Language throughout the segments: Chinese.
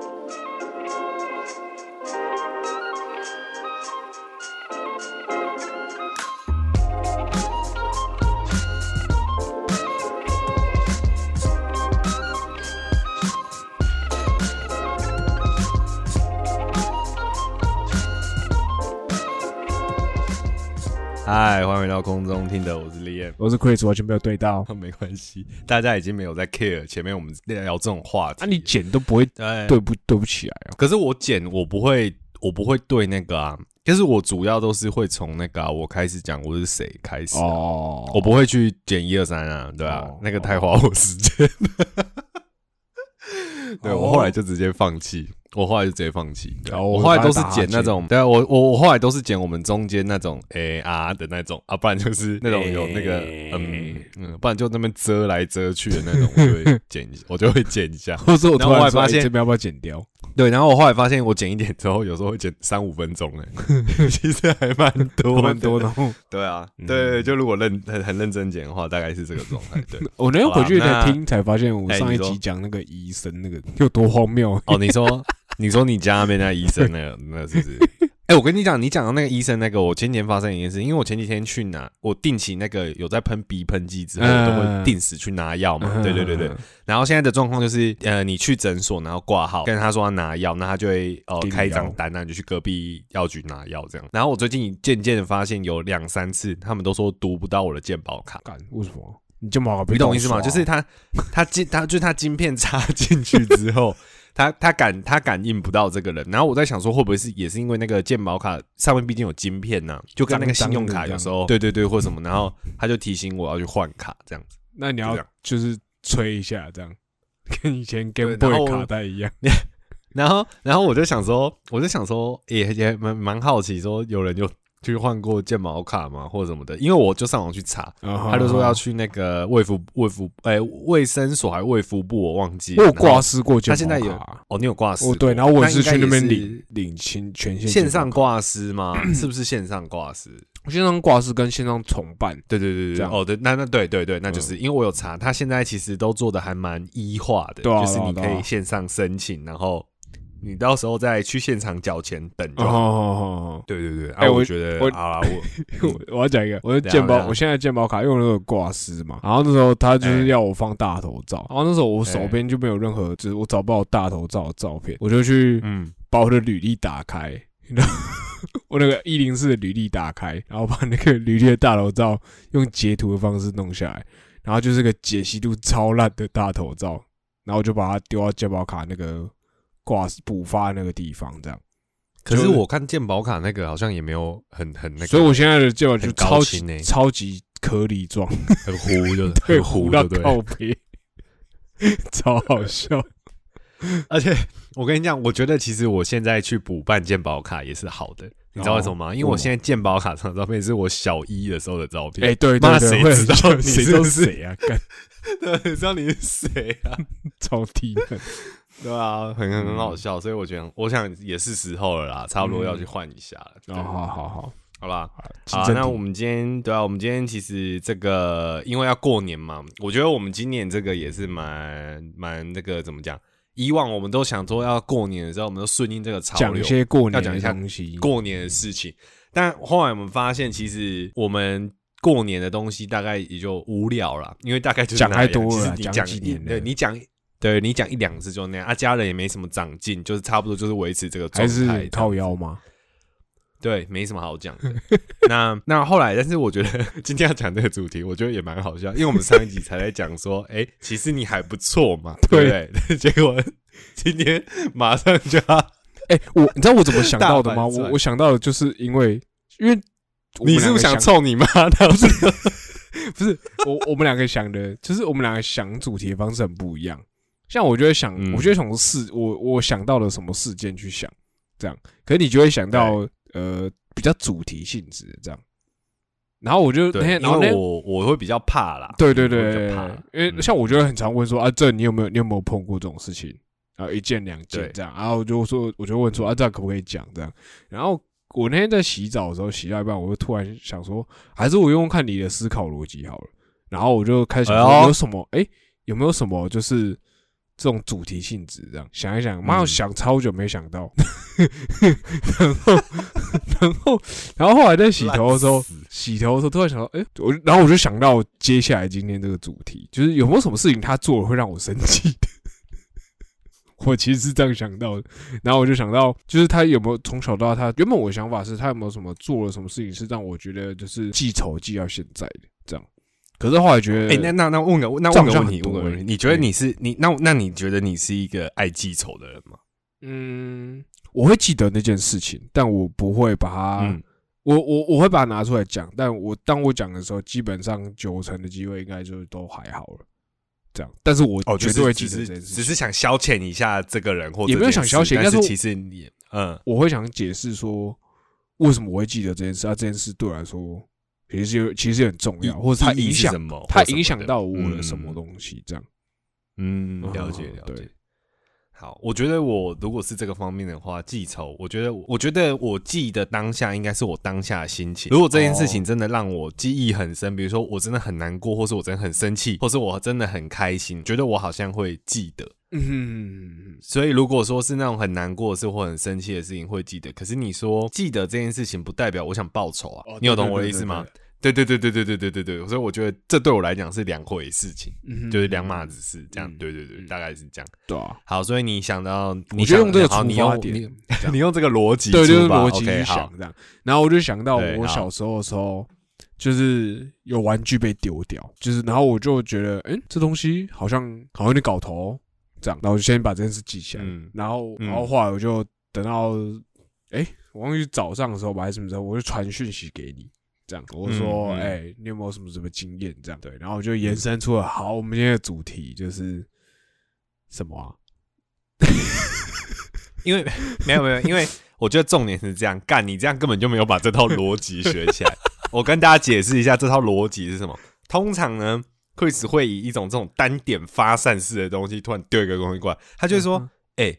Música 欢迎回到空中听的，我是 Liam。我是 Chris，完全没有对到。没关系，大家已经没有在 care 前面我们聊这种话题。啊，你剪都不会对对不对不起来啊？可是我剪我不会，我不会对那个啊，就是我主要都是会从那个、啊、我开始讲我是谁开始、啊，哦，我不会去剪一二三啊，对啊，哦那个太花我时间。对我后来就直接放弃，我后来就直接放弃。对啊哦我后来都是剪那我种，对啊，我我我后来都是剪我们中间那种 A R 的那种啊，不然就是那种有那个嗯嗯，不然就那边遮来遮去的那种，我就会剪一下，我就会剪一下。或者我突然发现哎这边要不要剪掉？对，然后我后来发现，我剪一点之后，有时候会剪三五分钟哎，其实还蛮多，蛮多。然后对啊，嗯对，就如果认很很认真剪的话，大概是这个状态。对，我那天回去才听，才发现我上一集讲那个医生那个有多荒谬。哦，你说你说你家那边那医生那个那是不是？哎、我跟你讲，你讲的那个医生那个，我前几天发生一件事，因为我前几天去拿，我定期那个有在喷鼻喷剂之后，我都会定时去拿药嘛。对对对对。然后现在的状况就是，呃，你去诊所，然后挂号，跟他说要拿药，那他就会呃给你开一张单，那你就去隔壁药局拿药这样。然后我最近渐渐的发现，有两三次他们都说读不到我的健保卡。干为什么？你这么你懂我意思吗？就是他他晶他就是他晶片插进去之后，他他感他感应不到这个人。然后我在想说，会不会是也是因为那个鉴宝卡上面毕竟有晶片呐、就跟那个信用卡有时候对对对或什么，然后他就提醒我要去换卡这样子。那你要就是吹一下，这样跟以前对 Game Boy 卡带一样。然后然后我就想说，我就想说，也也蛮蛮好奇，说有人有去换过健保卡嘛，或者什么的？因为我就上网去查，他他就说要去那个卫福卫福哎卫生所还卫福部，我忘记了。我有挂失过健保他现在有卡哦，你有挂失？哦对，然后我也是去那边领领清权限线上挂，失吗？是不是线上挂失？线上挂失跟线上重办。对对对对，哦对，那那对对对，那就是因为我有查，他现在其实都做的还蛮医化的，就是你可以线上申请，然后你到时候再去现场缴钱等就哦好。哦哦对对对，哎我啊，我觉得我啊，我要讲一个，我的怎样健保，我现在的健保卡用那个挂失嘛，然后那时候他就是哎要我放大头照，然后那时候我手边就没有任何，就是我找不到大头照的照片，我就去嗯，把我的履历打开，然后 我那个一零四的履历打开，然后把那个履历的大头照用截图的方式弄下来，然后就是个解析度超烂的大头照，然后就把它丢到健保卡那个挂补发那个地方，这样。可是我看健保卡那个好像也没有很很那个，所以我现在的健保就超级超级颗粒状，很糊，就是对，很糊，的对不对？靠背，超好笑。而且我跟你讲，我觉得其实我现在去补办健保卡也是好的，你知道为什么吗？因为我现在健保卡上的照片是我小一的时候的照片。哎，对妈对 对，谁知道你是谁啊？干对，知道你是谁啊？超低能。对啊，很很很好笑，所以我觉得，我想也是时候了啦，差不多要去换一下了。对哦，好好好，好吧。好好，那我们今天对啊，我们今天其实这个因为要过年嘛，我觉得我们今年这个也是蛮蛮那个怎么讲？以往我们都想说要过年的时候，我们都顺应这个潮流讲一，些过年的要讲一下东西。过年的事情。但后来我们发现，其实我们过年的东西大概也就无聊了，因为大概就是讲太多了讲几年对你讲，对你讲一两次就那样啊，家人也没什么长进，就是差不多就是维持这个状还态，是靠腰吗？对，没什么好讲的。那那后来，但是我觉得 今天要讲这个主题，我觉得也蛮好笑，因为我们上一集才在讲说，哎、其实你还不错嘛，对不对？结果今天马上就要，哎，我你知道我怎么想到的吗？我我想到的就是因为因为你是不是想臭你妈？不是，不是我我们两个想的，就是我们两个想主题的方式很不一样。像我就会想，嗯。我就会从事我我想到了什么事件去想，这样，可是你就会想到呃比较主题性质的这样。然后我就那，天，然后我我会比较怕啦，对对对怕，因为嗯。像我觉得很常问说啊，这你有没有你有没有碰过这种事情？然后一件两件这样，然后我就说我就问说啊，这样可不可以讲？这样？然后我那天在洗澡的时候洗到一半，我就突然想说，还是我用用看你的思考逻辑好了。然后我就开始有什么哎、有没有什么就是这种主题性质，这样想一想，妈，想超久没想到，然后，然后，然后后来在洗头的时候洗头的时候突然想到，哎、我然后我就想到接下来今天这个主题，就是有没有什么事情他做了会让我生气的？我其实是这样想到的，然后我就想到，就是他有没有从小到大，他原本我的想法是他有没有什么做了什么事情是让我觉得就是记仇记到现在的这样，可是后来觉得，哎、那那那问个那问个问题，问个问题，你觉得你是你那那你觉得你是一个爱记仇的人吗？嗯，我会记得那件事情，但我不会把它，嗯，我我我会把它拿出来讲，但我当我讲的时候，基本上九成的机会应该就都还好了，这样。但是我哦，绝对会记得这件事情，只是只是想消遣一下这个人，或也没有想消遣事但是其实你嗯。我会想解释说为什么我会记得这件事，啊，这件事对我来说其实有其实很重要，或者它影响是什么，它影响到我的嗯什么东西，这样。嗯，嗯了解了解。好，我觉得我如果是这个方面的话，记仇，我觉得我觉得我记的当下应该是我当下的心情。如果这件事情哦真的让我记忆很深，比如说我真的很难过，或是我真的很生气，或是我真的很开心，觉得我好像会记得。嗯，所以如果说是那种很难过的事或很生气的事情会记得，可是你说记得这件事情不代表我想报仇啊，哦你有懂我的意思吗对？对对对对对对对对对，所以我觉得这对我来讲是两回事情，嗯就是两码子事，这样。嗯对对对，嗯大概是这样。对啊，好，所以你想到，你我就想用这个出好你用发点，你用这个逻辑对，就是逻辑去想这样。然后我就想到我小时候的时候，就是有玩具被丢掉，就是然后我就觉得，哎、这东西好像好像有点搞头哦，这样，然后我就先把这件事记起来。嗯然后嗯然后后来我就等到，哎、我忘记早上的时候吧，还是什么时候，我就传讯息给你。这样，我就说，嗯嗯哎、你有没有什么什么经验？这样对，然后我就延伸出了，好，我们今天的主题就是什么啊？因为没有没有，因为我觉得重点是这样，干你这样根本就没有把这套逻辑学起来。我跟大家解释一下这套逻辑是什么。通常呢，Chris 会以一种这种单点发散式的东西，突然丢一个东西过来，他就会说嗯：“哎、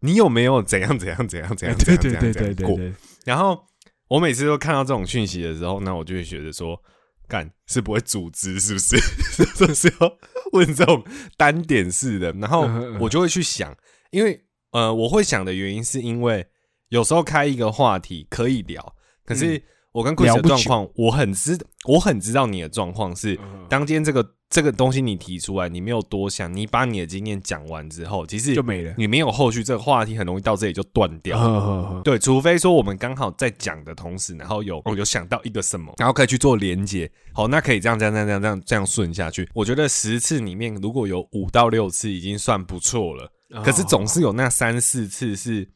你有没有怎样怎样怎样 怎样怎样怎对对对样怎样过？”对对对，然后我每次都看到这种讯息的时候，那我就会觉得说，干是不会组织是不是？就是要问这种单点式的，然后我就会去想，因为呃，我会想的原因是因为有时候开一个话题可以聊，可是我跟 Chris 的状况，我很知我很知道你的状况是，嗯当今天这个这个东西你提出来，你没有多想，你把你的经验讲完之后，其实就没了。你没有后续，这个话题很容易到这里就断掉。呵呵呵。对，除非说我们刚好在讲的同时，然后有我有想到一个什么，然后可以去做连接，好，那可以这样这样这样这样这样这样顺下去。我觉得十次里面如果有五到六次已经算不错了，可是总是有那三四次是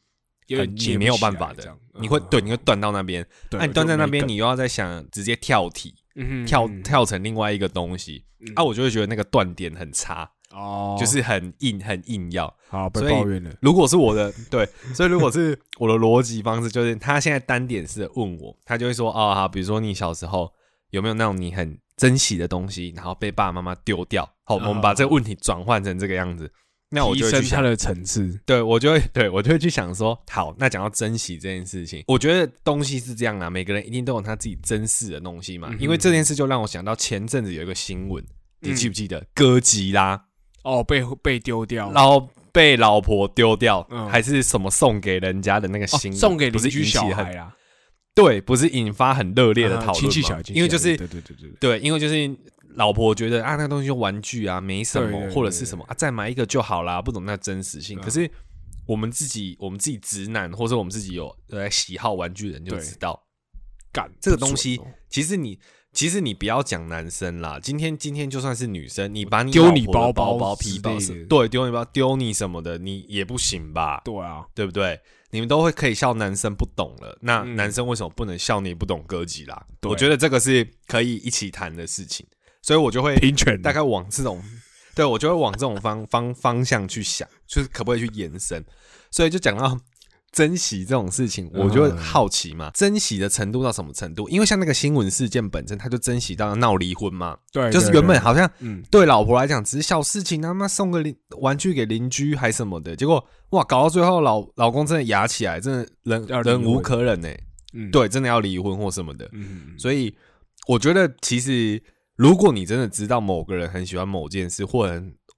有点接不很你没有办法的。你会对你会嗯断到那边，那你断在那边，你又要再想直接跳题，梗跳嗯跳成另外一个东西，嗯啊，我就会觉得那个断点很差，哦，就是很硬很硬要。好被抱怨了。如果是我的 对，所以如果是我的逻辑方式，就是他现在单点式的问我，他就会说哦好，比如说你小时候有没有那种你很珍惜的东西，然后被爸爸妈妈丢掉？好，我们把这个问题转换成这个样子，那我提就会去想，升它的层次。对我就会对我就会去想说，好，那讲到珍惜这件事情，我觉得东西是这样啊，每个人一定都有他自己珍视的东西嘛，嗯因为这件事就让我想到前阵子有一个新闻，你嗯记不记得？哥吉拉？哦，被被丢掉，然后被老婆丢掉，嗯还是什么送给人家的那个哦新闻、送给邻居小孩啦，对，不是引发很热烈的讨论吗、啊戚小孩，因为就是对对对对，对，因为就是老婆觉得啊，那个东西就玩具啊，没什么，对对对或者是什么啊，再买一个就好啦，不懂那真实性。嗯可是我们自己，我们自己直男，或者我们自己有呃喜好玩具的人就知道，干这个东西哦其实你。其实你不要讲男生啦，今天今天就算是女生，你把你丢你包包包包、皮包对，丢你包、丢你什么的，你也不行吧？对啊，对不对？你们都会可以笑男生不懂了，那嗯男生为什么不能笑你不懂哥吉拉？对我觉得这个是可以一起谈的事情，所以我就会平权。大概往这种，对我就会往这种方方方向去想，就是可不可以去延伸？所以就讲到珍惜这种事情，我就会嗯好奇嘛，珍惜的程度到什么程度？因为像那个新闻事件本身，他就珍惜到要闹离婚嘛，对，就是原本好像嗯，对老婆来讲只是小事情，他妈送个邻玩具给邻居还什么的，结果哇，搞到最后老老公真的牙起来，真的忍忍无可忍呢、嗯，对，真的要离婚或什么的。嗯，所以我觉得，其实如果你真的知道某个人很喜欢某件事，或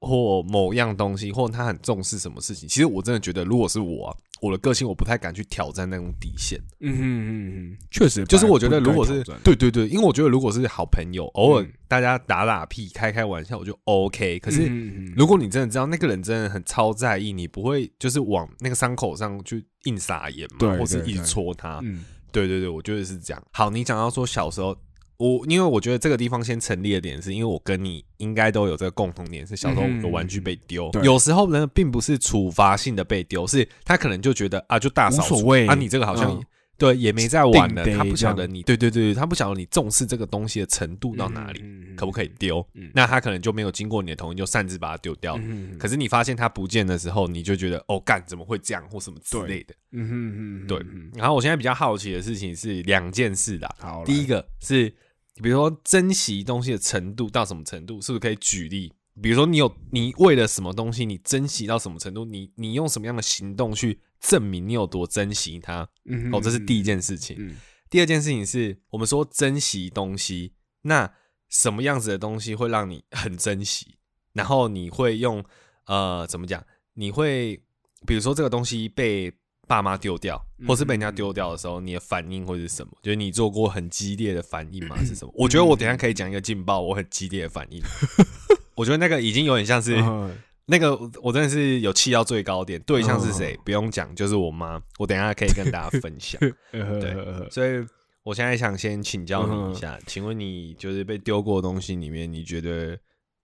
或某样东西，或他很重视什么事情，其实我真的觉得，如果是我、啊，我的个性，我不太敢去挑战那种底线。嗯哼嗯哼，确实，就是我觉得，如果是对对对对，因为我觉得如果是好朋友，偶尔嗯大家打打屁、开开玩笑，我就 OK。可是嗯如果你真的知道那个人真的很超在意，你不会就是往那个伤口上去硬撒盐嘛，对或是一直戳他。嗯对对对，我觉得是这样。好，你讲到说小时候，我因为我觉得这个地方先成立的点，是因为我跟你应该都有这个共同点，是小时候的玩具被丢。对有时候呢，并不是处罚性的被丢，是他可能就觉得啊，就大扫除无所谓啊，你这个好像、嗯对也没在玩了，他不晓得你，对对对，他不晓得你重视这个东西的程度到哪里，里可不可以丢？嗯那他可能就没有经过你的同意，就擅自把它丢掉。嗯可是你发现它不见的时候，你就觉得哦，干怎么会这样或什么之类的。嗯对，然后我现在比较好奇的事情是两件事啦。好，第一个是，比如说珍惜东西的程度到什么程度，是不是可以举例？比如说你有你为了什么东西，你珍惜到什么程度？你你用什么样的行动去证明你有多珍惜它？嗯哦，这是第一件事情。嗯第二件事情是我们说珍惜东西，那什么样子的东西会让你很珍惜？然后你会用呃怎么讲？你会比如说这个东西被爸妈丢掉，或是被人家丢掉的时候，你的反应会是什么？就是你做过很激烈的反应吗？是什么？我觉得我等一下可以讲一个劲爆，我很激烈的反应。我觉得那个已经有点像是嗯那个，我真的是有气到最高点。对象是谁？不用讲，就是我妈。我等一下可以跟大家分享。对所以我现在想先请教嗯你一下，请问你就是被丢过的东西里面，你觉得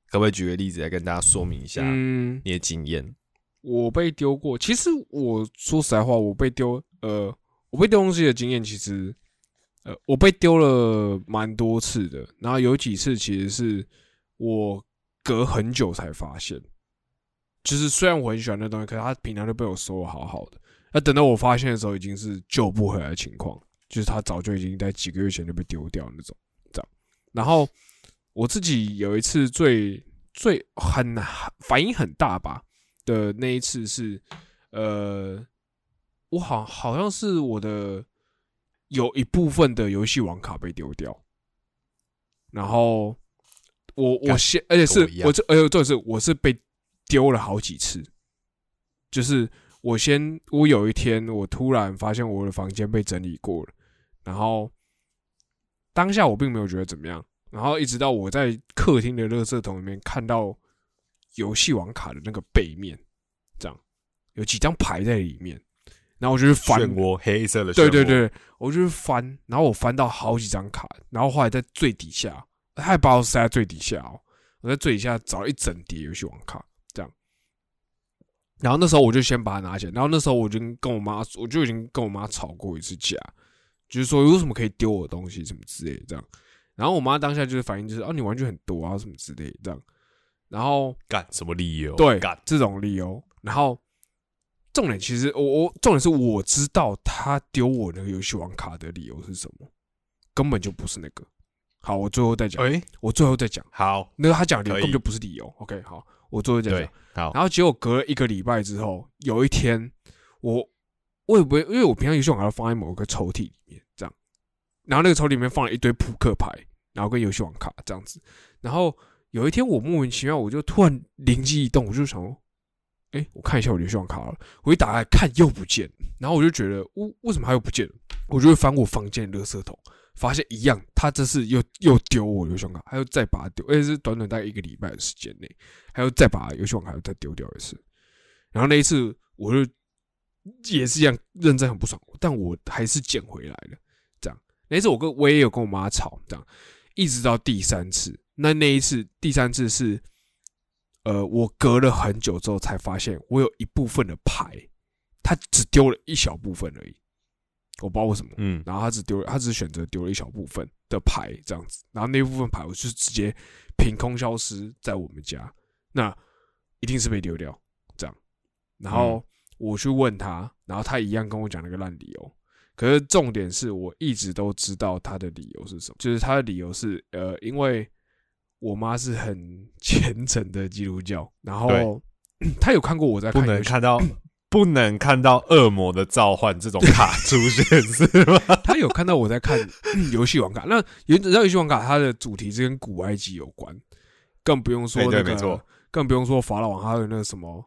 可不可以举个例子来跟大家说明一下嗯，你的经验？我被丢过。其实我说实在话，我被丢，呃，我被丢东西的经验，其实，呃，我被丢了蛮多次的。然后有几次其实是我隔很久才发现，就是虽然我很喜欢那东西，可是它平常就被我收的好好的。那等到我发现的时候，已经是救不回来的情况，就是它早就已经在几个月前就被丢掉那种，这样。然后我自己有一次最最很反应很大吧的那一次是，呃，我好好像是我的有一部分的游戏网卡被丢掉，然后我我先，而且是我这，而且重点是我是被丢了好几次，就是我先，我有一天我突然发现我的房间被整理过了，然后当下我并没有觉得怎么样，然后一直到我在客厅的垃圾桶里面看到游戏王卡的那个背面，这样有几张牌在里面，然后我就去翻漩，涡，黑色的。对对对，我就去翻，然后我翻到好几张卡，然后后来在最底下，他还把我塞在最底下哦，我在最底下找了一整叠游戏王卡，这样。然后那时候我就先把它拿起来，然后那时候我就跟我妈，我就已经跟我妈吵过一次架，就是说为什么可以丢我的东西什么之类的这样。然后我妈当下就是反应就是哦你玩具很多啊什么之类的这样。然后干什么理由？对干这种理由。然后重点其实我我重点是我知道他丢我那个游戏王卡的理由是什么，根本就不是那个。好，我最后再讲，哎，我最后再讲，好，那个他讲的理由根本就不是理由。OK，好，我最后再讲。，好，然后结果隔了一个礼拜之后，有一天我我也不会，因为我平常游戏王卡都放在某个抽屉里面这样，然后那个抽屉里面放了一堆扑克牌，然后跟游戏王卡这样子。然后有一天我莫名其妙，我就突然灵机一动，我就想说，哎，我看一下我的游戏王卡了。我一打开看又不见，然后我就觉得，为为什么它又不见了？我就会翻我房间的垃圾桶，发现一样，他这次又又丢我游戏王卡，他又再把它丢，而且是短短大概一个礼拜的时间内，还有再把游戏王卡又再丢掉一次。然后那一次我就也是一样认真很不爽，但我还是捡回来了。这样那一次我跟我也有跟我妈吵，这样一直到第三次，那那一次第三次是，呃，我隔了很久之后才发现我有一部分的牌，他只丢了一小部分而已，我不知道为什么。嗯，然后他只丢了，他只选择丢了一小部分的牌这样子，然后那部分牌我就直接凭空消失在我们家，那一定是被丢掉这样。然后我去问他，然后他一样跟我讲了个烂理由。可是重点是我一直都知道他的理由是什么，就是他的理由是呃，因为我妈是很 虔诚的基督教，然后 她有看过我在不看不能看到，不能看到恶魔的召唤这种卡出现是吗？她有看到我在看 游戏王卡，那有你知道游戏王卡它的主题是跟古埃及有关，更不用说哎那个对没错更不用说法老王，还有那个什么，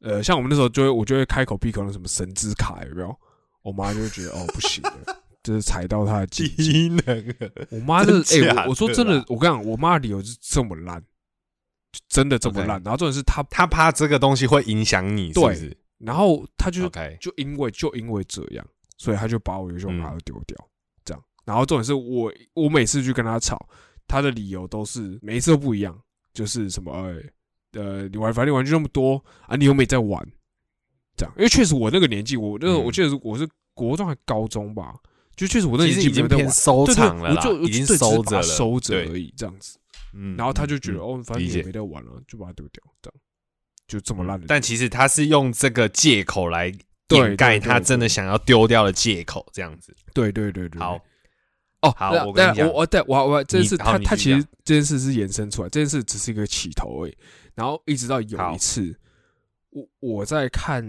呃，像我们那时候就会我就会开口闭口那什么神之卡有没有？我妈就会觉得哦不行了，就是踩到他的禁忌。低能啊，我妈就是哎、我我说真的我跟你讲，我妈的理由是这么烂，就真的这么烂。然后重点是她，他怕这个东西会影响你，对是然后她就就因为就因为这样，所以她就把我游戏王卡嗯都丢掉，这样。然后重点是我我每次去跟她吵，她的理由都是每一次都不一样，就是什么呃呃，你玩反正你玩具那么多啊，你又没在玩，这样。因为确实我那个年纪，我那个嗯我记得我是国中还高中吧，就确实我那已经纪没有在玩。偏收藏了啦我就，已经收着了，收着而已，这样子。嗯然后他就觉得，嗯哦，反正你也没得玩了，就把它丢掉，这样就这么烂的。但其实他是用这个借口来对掩盖他真的想要丢掉的借口，这样子。对对对对，好，哦，好那我跟你讲我我对我我这件事，他他其实讲这件事是延伸出来，这件事只是一个起头而已。然后一直到有一次，我我在看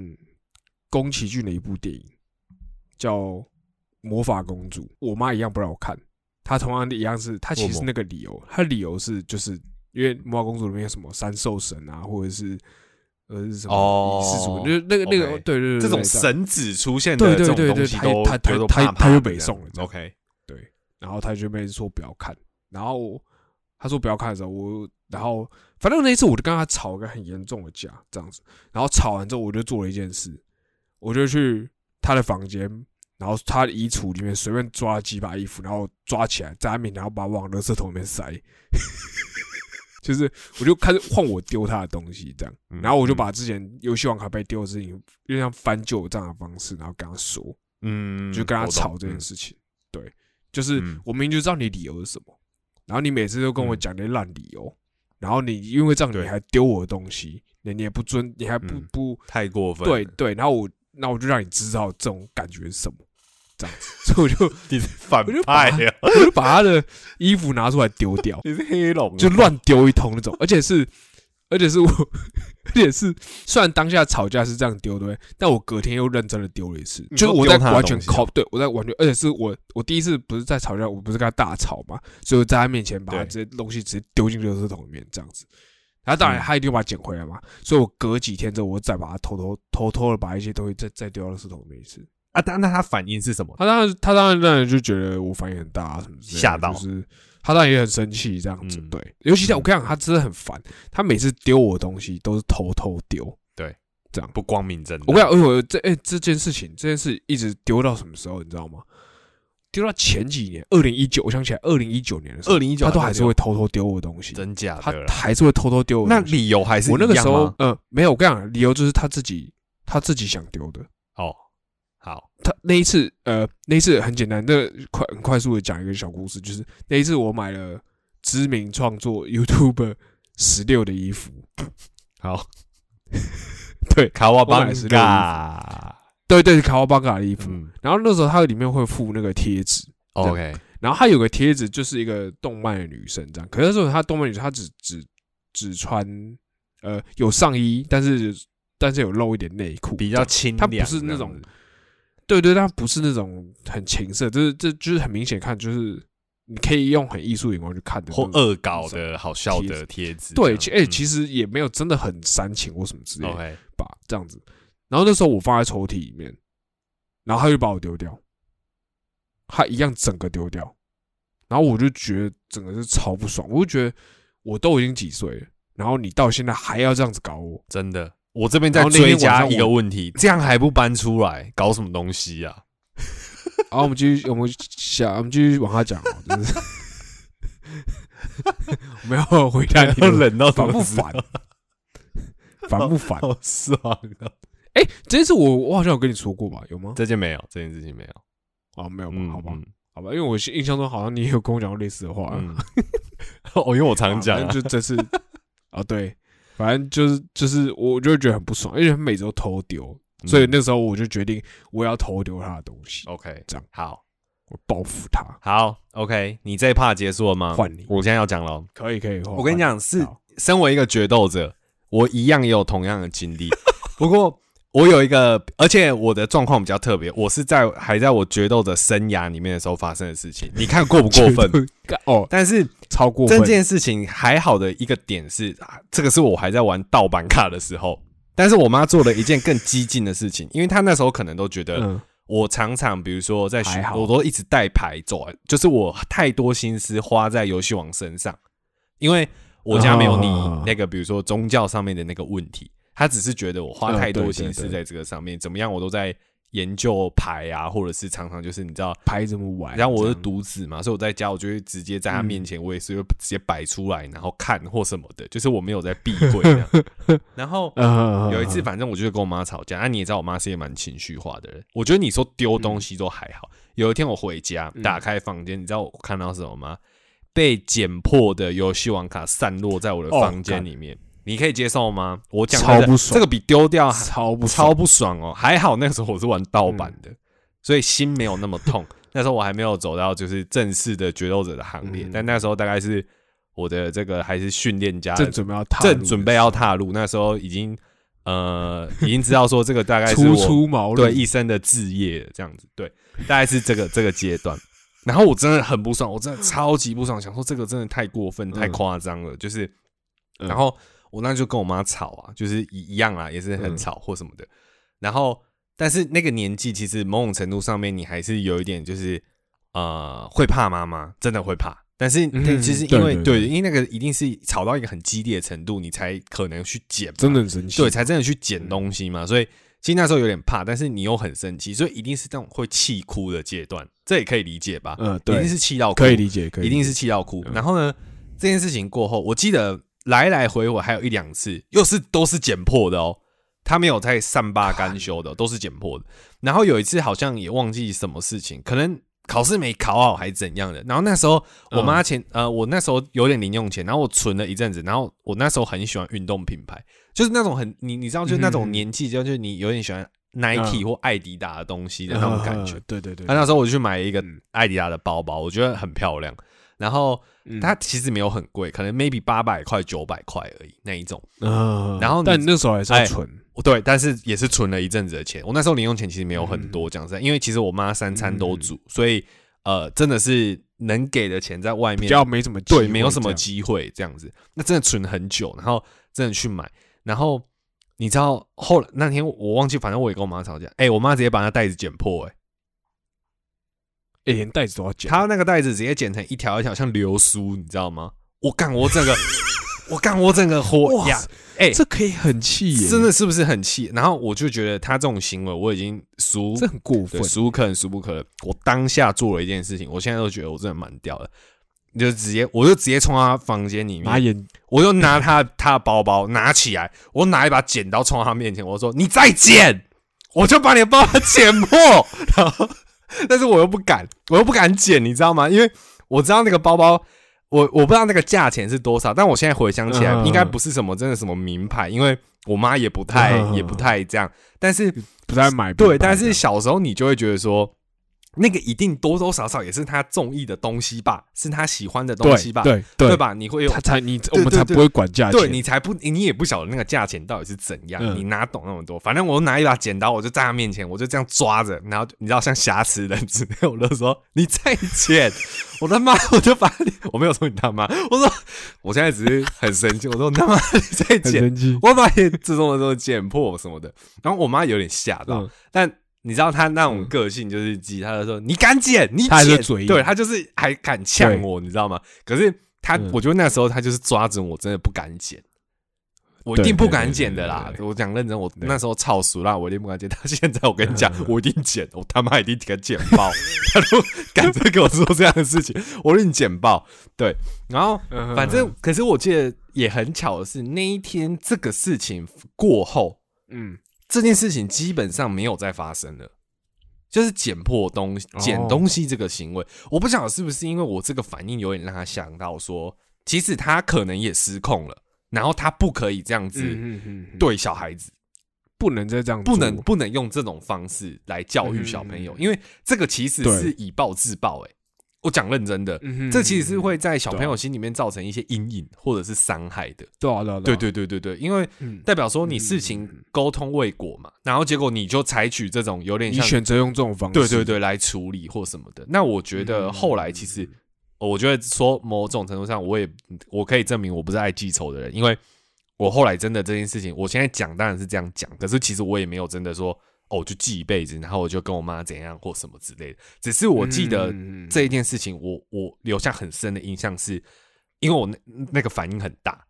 宫崎骏的一部电影，叫《魔法公主》，我妈一样不让我看，她同样的一样是，她其实那个理由，她理由是就是因为魔法公主里面有什么三兽神啊，或者是呃是什么哦仪式主，就是那个那个对对对，这种神子出现的这种东西都他他都他他就北宋了 OK，对，然后她就被说不要看，然后她说不要看的时候，我然后反正那一次我就跟他吵一个很严重的架，这样子，然后吵完之后我就做了一件事，我就去他的房间，然后他的衣橱里面随便抓了几把衣服，然后抓起来在他面前，然后把它往垃圾桶里面塞。就是，我就开始换我丢他的东西，这样，嗯然后我就把之前游戏王卡被丢的事情，有点像翻旧账的方式，然后跟他说，嗯，就跟他吵这件事情。对，就是嗯。我明明就知道你理由是什么，然后你每次都跟我嗯讲那些烂理由，然后你因为这样对。你还丢我的东西，你你也不尊，你还不嗯。不太过分，对对，然后我那我就让你知道这种感觉是什么，这样子，所以我就 你是反我就把派呀，我就把他的衣服拿出来丢掉，你是黑龙啊，就乱丢一通那种，而且是。而且是我，而且是虽然当下吵架是这样丢对但我隔天又认真的丢了一次，就是我在完全东西啊？cop，对我在完全，而且是我我第一次不是在吵架，我不是跟他大吵嘛，所以我在他面前把他对。这些东西直接丢进垃圾桶里面这样子，然后当然嗯他一定把它捡回来嘛，所以我隔几天之后，我再把它偷偷偷偷的把一些东西再再丢到垃圾桶里面一次。啊，但那他反应是什么？他当然他当然当然就觉得我反应很大啊什么之类的吓到就是他当然也很生气这样子，嗯对，尤其像我跟你讲，他真的很烦，他每次丢我的东西都是偷偷丢，对这样。不光明正大，我跟你讲，哎我这哎、这件事情，这件事一直丢到什么时候，你知道吗？丢到前几年，二零一九，我想起来，二零一九年的时候，二零一九他都还是会偷偷丢我东西，真假他还是会偷偷丢我那。理由还是我那个时候呃，没有，我跟你讲，理由就是他自己他自己想丢的。哦，好，他那一次，呃，那一次很简单，那快很快速的讲一个小故事，就是那一次我买了知名创作 YouTube 十六的衣服，好，对卡瓦邦我买的是嘎，对对，卡瓦巴卡的衣服。嗯。然后那时候它里面会附那个贴纸，，OK，然后它有个贴纸就是一个动漫的女生这样，可是那时候她动漫女生她只只只穿呃有上衣，但是但是有露一点内裤，比较清它凉，不是那种对对，但不是那种很情色，就是这就是很明显看，就是你可以用很艺术眼光去看的或恶搞的好笑的贴子，对，其哎、其实也没有真的很煽情或什么之类的吧，这样子。然后那时候我放在抽屉里面，然后他就把我丢掉，他一样整个丢掉，然后我就觉得整个是超不爽，我就觉得我都已经几岁了，然后你到现在还要这样子搞我，真的，我这边再然后那天追加一个问题，这样还不搬出来，搞什么东西啊？好我们继续，我们下，我们继续往下讲哦，就是 我们要回答你 要的忍到什烦不么时候烦？烦不烦？好爽啊！哎、这件事我我好像有跟你说过吧？有吗？这件没有，这件事情没有，啊，没有吧？嗯，好吧，嗯好吧，因为我印象中好像你也有跟我讲过类似的话。嗯，哦，因为我常讲就这次啊，对，反正就是就是，我就会觉得很不爽，因为他每周偷丢，所以嗯那时候我就决定我要偷丢他的东西，OK，这样好我报复他。好 OK，你这一 part 结束了吗？换你我现在要讲了。可以可以，我跟你讲，是身为一个决斗者，我一样也有同样的经历。不过我有一个，而且我的状况比较特别，我是在还在我决斗的生涯里面的时候发生的事情。你看过不过分？哦，但是超过这件事情还好的一个点是，啊这个是我还在玩盗版卡的时候，但是我妈做了一件更激进的事情，因为她那时候可能都觉得嗯，我常常比如说在我都一直带牌走，就是我太多心思花在游戏王身上，因为我家没有你哦那个比如说宗教上面的那个问题，他只是觉得我花嗯太多心思在这个上面，怎么样我都在研究牌啊，或者是常常就是你知道。牌怎么玩？然后我是独子嘛，所以我在家我就会直接在他面前，我也是会直接摆出来，然后看或什么的，就是我没有在避讳这样。然后嗯，有一次，反正我就是跟我妈吵架，那、你也知道，我妈是一个蛮情绪化的人。我觉得你说丢东西都还好。有一天我回家，嗯打开房间，你知道我看到什么吗？被剪破的游戏王卡散落在我的哦房间里面，你可以接受吗？我讲超不爽这个比丢掉还超不超不爽哦。还好那个时候我是玩盗版的，所以心没有那么痛。那时候我还没有走到就是正式的决斗者的行列，嗯但那时候大概是我的这个还是训练家正准备要踏入正准备要踏入，那时候已经呃 已经知道说这个大概是初我出茅庐，对一生的志业这样子，对，大概是这个 这个阶段。然后我真的很不爽，我真的超级不爽，想说这个真的太过分、太夸张了，就是，嗯然后我那就跟我妈吵啊，就是一一样啊，也是很嗯吵或什么的。然后，但是那个年纪其实某种程度上面，你还是有一点就是呃会怕妈妈，真的会怕。但是其实因为对因为那个一定是吵到一个很激烈的程度，你才可能去捡，真的很生气。对，才真的去捡东西嘛。所以其实那时候有点怕，但是你又很生气，所以一定是那种会气哭的阶段，这也可以理解吧？嗯，对一定，是气到哭，可以理解，可以，一定是气到哭。嗯然后呢，这件事情过后，我记得来来回回还有一两次，又是都是剪破的哦。他没有在善罢甘休的，都是剪破的。然后有一次好像也忘记什么事情，可能考试没考好还是怎样的。然后那时候我妈前、呃，我那时候有点零用钱，然后我存了一阵子。然后我那时候很喜欢运动品牌，就是那种很你你知道，就是那种嗯年纪，就就是你有点喜欢 Nike 或艾迪达的东西的那种感觉嗯。对对对，那那时候我就去买了一个嗯艾迪达的包包，我觉得很漂亮。然后嗯它其实没有很贵，可能 maybe 八百块、九百块而已那一种。嗯，然后但那时候还是要哎存，对，但是也是存了一阵子的钱。我那时候零用钱其实没有很嗯多，讲实在，因为其实我妈三餐都煮，所以呃，真的是能给的钱在外面比较没什么对，没有什么机会这样子。那真的存了很久，然后真的去买，然后你知道后来那天我忘记，反正我也跟我妈吵架，哎、我妈直接把那袋子剪破、哎。哎，连袋子都要剪，他那个袋子直接剪成一条一条像流苏，你知道吗？我干，我整个，我干，我整个火呀！哎、这可以很气耶，真的是不是很气？然后我就觉得他这种行为，我已经熟，这很过分对，，孰可忍孰不可忍。我当下做了一件事情，我现在都觉得我真的蛮屌的，就直接我就直接冲他房间里面，我就拿他他的包包拿起来，我拿一把剪刀冲到他面前，我说：“你再剪，我就把你的包包 剪破。”然后，但是我又不敢，我又不敢捡，你知道吗？因为我知道那个包包，我我不知道那个价钱是多少，但我现在回想起来，嗯应该不是什么真的什么名牌，因为我妈也不太、嗯也不太这样。但是不太买，对，但是小时候你就会觉得说。那个一定多多少少也是他中意的东西吧，是他喜欢的东西吧，对对？吧？你会有他才你我们才不会管价钱，对你才不，你也不晓得那个价钱到底是怎样，嗯你哪懂那么多？反正我拿一把剪刀，我就在他面前，我就这样抓着，然后你知道像瑕疵人之类，我就说你再剪，我他妈我就把你，我没有说你他妈，我说我现在只是很生气，我说你他妈你再剪，我把你这种的都剪破什么的，然后我妈有点吓到，嗯但。你知道他那种个性就是鸡，他就说你敢剪，你他还是剪，嘴硬对他就是还敢呛我，你知道吗？可是他，嗯我觉得那时候他就是抓着我真的不敢剪，我一定不敢剪的啦我讲认真，我那时候超熟啦，我一定不敢剪。他现在我跟你讲嗯，我一定剪，我他妈一定给他剪爆。他都敢再跟我说这样的事情，我一定剪爆。对，然后嗯反正可是我记得也很巧的是，那一天这个事情过后，嗯，这件事情基本上没有再发生了。就是捡破东西、哦捡东西这个行为，我不晓得是不是因为我这个反应有点让他想到说，其实他可能也失控了，然后他不可以这样子对小孩子，不能再这样，不能不能用这种方式来教育小朋友，嗯因为这个其实是以暴制暴、欸。我讲认真的，嗯这其实是会在小朋友心里面造成一些阴影或者是伤害的。对啊对对，对对对对，因为嗯，代表说你事情沟通未果嘛，然后结果你就采取这种有点你像选择用这种方式，对对对来处理或什么的。那我觉得后来其实，我觉得说某种程度上，我也我可以证明我不是爱记仇的人，因为我后来真的这件事情，我现在讲当然是这样讲，可是其实我也没有真的说哦，我就记一辈子，然后我就跟我妈怎样或什么之类的。只是我记得嗯这一件事情，我我留下很深的印象是，因为我那那个反应很大，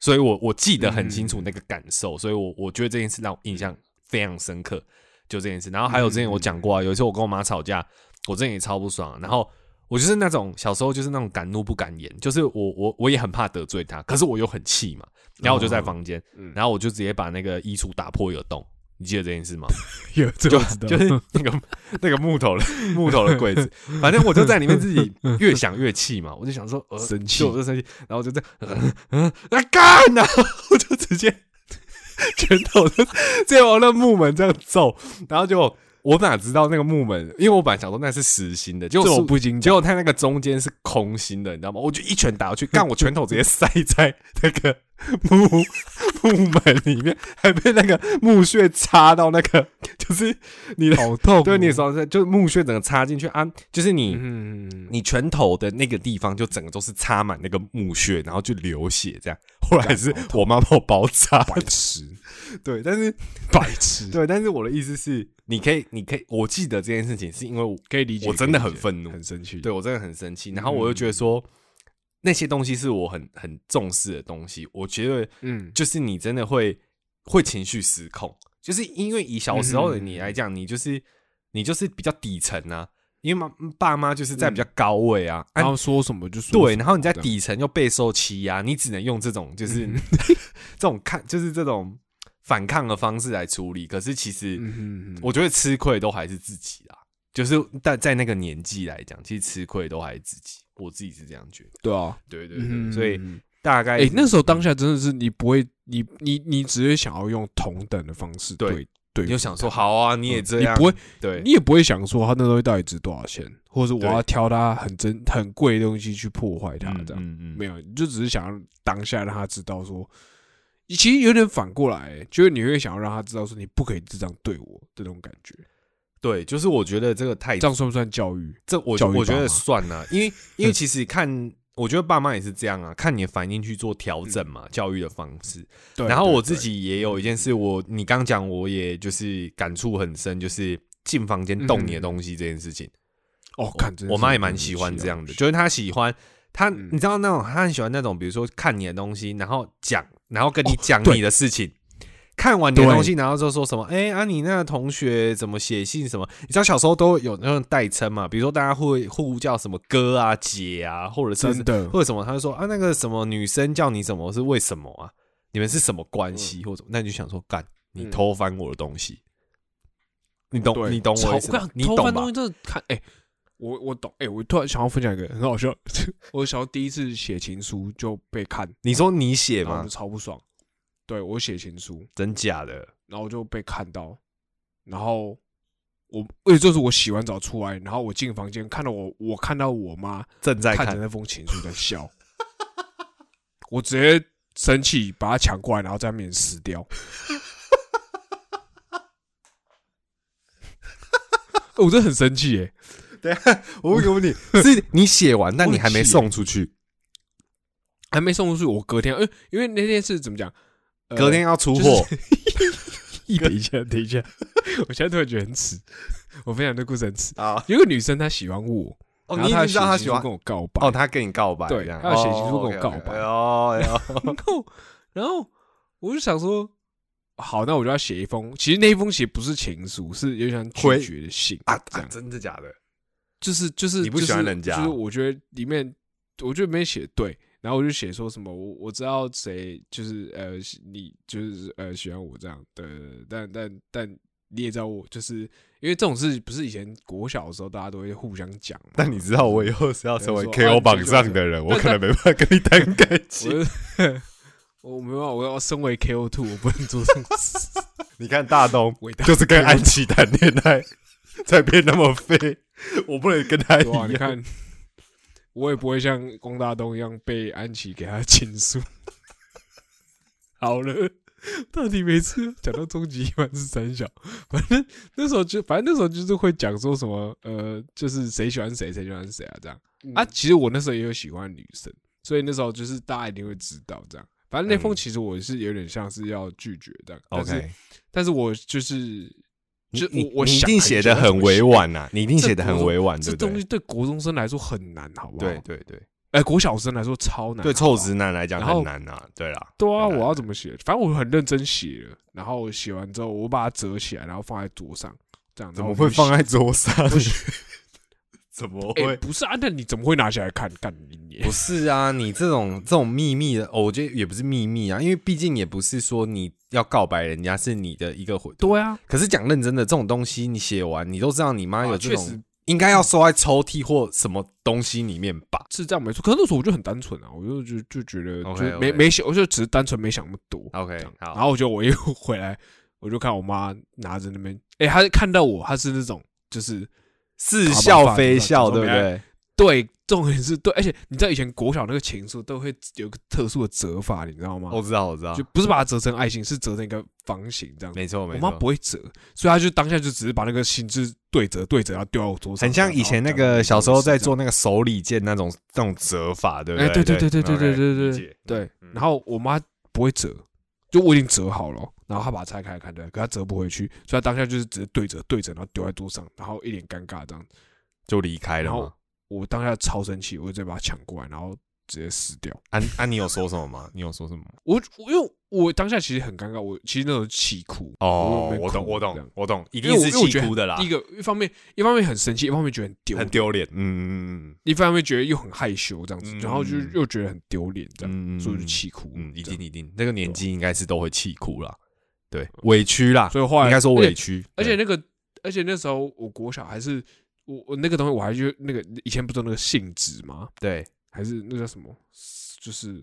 所以我我记得很清楚那个感受，所以我我觉得这件事让我印象非常深刻，就这件事。然后还有之前我讲过啊，有一次我跟我妈吵架，我之前也超不爽，然后。我就是那种小时候就是那种敢怒不敢言，就是我我我也很怕得罪她，可是我又很气嘛，然后我就在房间，嗯然后我就直接把那个衣橱打破一个洞，你记得这件事吗？有就就是那个那个木头的木头的柜子，反正我就在里面自己越想越气嘛，我就想说呃生气我就生气，然后我就这样嗯嗯啊干，然 后我就直接 拳头就直接往那木门这样揍，然后就我哪知道那个木门，因为我本来想说那是实心的，结果是我不经结果它那个中间是空心的，你知道吗？我就一拳打过去，干我拳头直接塞在那个木木门里面，还被那个木屑插到那个，就是你的好痛哦，对你手就是木屑整个插进去啊，就是你、嗯，你拳头的那个地方就整个都是插满那个木屑，然后就流血这样。后来是我妈帮我包扎，白痴，对，但是白痴，对，但是我的意思是，你可以，你可以，我记得这件事情是因为我可以理解，我真的很愤怒。很生气，对我真的很生气，然后我又觉得说。那些东西是我很很重视的东西，我觉得嗯，就是你真的会会情绪失控，就是因为以小时候的嗯你来讲，你就是你就是比较底层啊，因为妈爸妈就是在比较高位啊，啊然后说什么就说对，然后你在底层又备受欺压，你只能用这种就是、嗯。这种看就是这种反抗的方式来处理。可是其实我觉得吃亏都还是自己啦，就是在在那个年纪来讲，其实吃亏都还是自己，我自己是这样觉得。对啊，对对对，嗯所以嗯大概哎、那时候当下下真的是你不会，你你你只会想要用同等的方式对你就想说，好啊，你也嗯这样，你不会，对你也不会想说他那东西到底值多少钱，或者是我要挑他很真很贵的东西去破坏它嗯这样。嗯嗯没有，你就只是想要当下让他知道说，其实有点反过来、就是你会想要让他知道说，你不可以这样对我的那种感觉。对，就是我觉得这个太这样算不算教育？这我我觉得算了，因为 因为其实看，我觉得爸妈也是这样啊，看你的反应去做调整嘛，教育的方式。对然后我自己也有一件事，我你刚讲，我也就是感触很深，就是进房间动你的东西这件事情。哦，看真我妈也蛮喜欢这样的，就是她喜欢她，嗯你知道那种他很喜欢那种，比如说看你的东西，然后讲，然后跟你讲你的事情。看完你的对东西，然后就说什么？哎、啊，你那个同学怎么写信什么？你知道小时候都有那种代称嘛？比如说大家会互叫什么哥啊、姐啊，或者是或者什么，他就说啊，那个什么女生叫你什么是为什么啊？你们是什么关嗯系、或者？那你就想说，干，你偷翻我的东西，你懂你懂我意思吗干？你懂吧偷翻东西？真的看，哎、我我懂，哎、我突然想要分享一个很好笑，我小时候第一次写情书就被看，你说你写吗然后我就？超不爽。对我写情书，真假的？然后我就被看到，然后我，而且就是我洗完澡出来，然后我进房间看到我，我看到我妈正在看看着那封情书在笑，我直接生气把它抢过来，然后在面前撕掉。我真的很生气耶！我问个问题，是你写完，但你还没送出去，还没送出去，我隔天，呃，因为那天是怎么讲？呃隔天要出就货，等一下，等一下，我现在突然觉得很耻。我分享这故事很耻。啊！有个女生她喜欢我，哦，然后她你已经知道他喜欢跟我告白，哦，她跟你告白，对这样他要写情书哦跟我告白哎呦哎呦，然后，然后我就想说，好，那我就要写一封。其实那一封写不是情书，是有点像拒绝的信啊啊，真的假的？就是就是你不喜欢人家就是就是我觉得里面，我觉得没写对。然后我就写说什么，我我知道谁就是呃，你就是呃喜欢我这样的，但但但你也知道我就是因为这种事不是以前国小的时候大家都会互相讲。但你知道我以后是要成为 KO 啊榜上的人，我可能没办法跟你谈感 情。我我没办法，我要身为 KO two，我不能做这种事。你看大东就是跟安琪谈恋爱，才变那么废，我不能跟他一样啊，你。看我也不会像龚大东一样被安琪给他倾诉。好了，到底每次讲到终极一般是三小，反正那时候就反正那时候就是会讲说什么呃，就是谁喜欢谁，谁喜欢谁啊这样啊。其实我那时候也有喜欢女生，所以那时候就是大家一定会知道这样。反正那封其实我是有点像是要拒绝的，OK，但是我就是就你我我 你一定写的很委婉呐，你一定写的很委婉？这东西对国中生来说很难，好不好？对对对，哎，国小生来说超难，对臭直男来讲很难呐，对啦，对啊，我要怎么写？反正我很认真写了，然后写完之后，我把它折起来，然后放在桌上，这样怎么会放在桌上？怎么哎、会？不是啊，那你怎么会拿起来看？干你你不是啊，你这种这种秘密的，哦我觉得也不是秘密啊，因为毕竟也不是说你要告白人家是你的一个回。对啊，可是讲认真的，这种东西你写完，你都知道你妈有这种，应该要收在抽屉或什么东西里面吧？是这样没错。可是那时候我就很单纯啊，我就就就觉得没没想，我就只是单纯没想那么多。OK，好然后我就我又回来，我就看我妈拿着那边，哎、她看到我，她是那种就是似笑非笑，对不对？对，重点是对，而且你知道以前国小那个情书都会有个特殊的折法，你知道吗？我知道，我知道就，不是把它折成爱心，是折成一个方形这样子。没错，我妈。不会折，所以她就当下就只是把那个心智对折对折，然后丢到我桌上，很像以前那个小时候在做那个手里剑那种那种折法，对不哎，对？对对对对对对对对然后我妈不会折，就我已经折好了，然后她把它拆开来看，对，可她折不回去，所以她当下就是只是对折对折，然后丢在桌上，然后一脸尴尬这样。就离开了然后嘛。我当下超生气，我就直接把他抢过来，然后直接撕掉。啊啊，你有说什么吗？你有说什么？我我因为我当下其实很尴尬，我其实那时候气哭。哦我，我懂，我懂，我懂，一定是气哭的啦第，一个一方面一方面很生气，一方面觉得很丢脸，很丢脸。嗯嗯嗯一方面觉得又很害羞这样子，嗯然后就又觉得很丢脸这样，嗯，所以就气哭。嗯，一定一定，那个年纪应该是都会气哭啦，对，委屈啦，所以后来应该说委屈，对而且那个，而且那时候我国小还是我我那个东西我还就那个以前不是有那个信纸吗？对，还是那叫什么？就是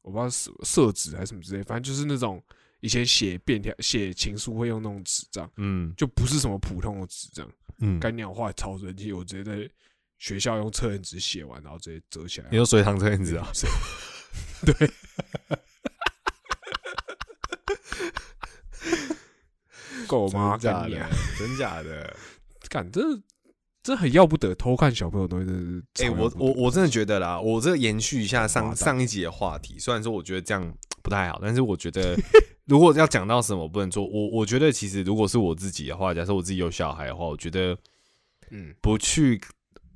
我不知道是色纸还是什么之类，反正就是那种以前写便条、写情书会用那种纸，这样嗯就不是什么普通的纸，这样嗯，干鸟画超神奇，我直接在学校用测验纸写完，然后直接折起来你。用水塘测验纸啊？对，够吗？真的？真假的？干这这很要不得，偷看小朋友的东西是哎。我我我真的觉得啦，我这个延续一下上上一集的话题，虽然说我觉得这样不太好，但是我觉得 如果要讲到什么不能做，我我觉得其实如果是我自己的话，假设我自己有小孩的话，我觉得嗯。不去，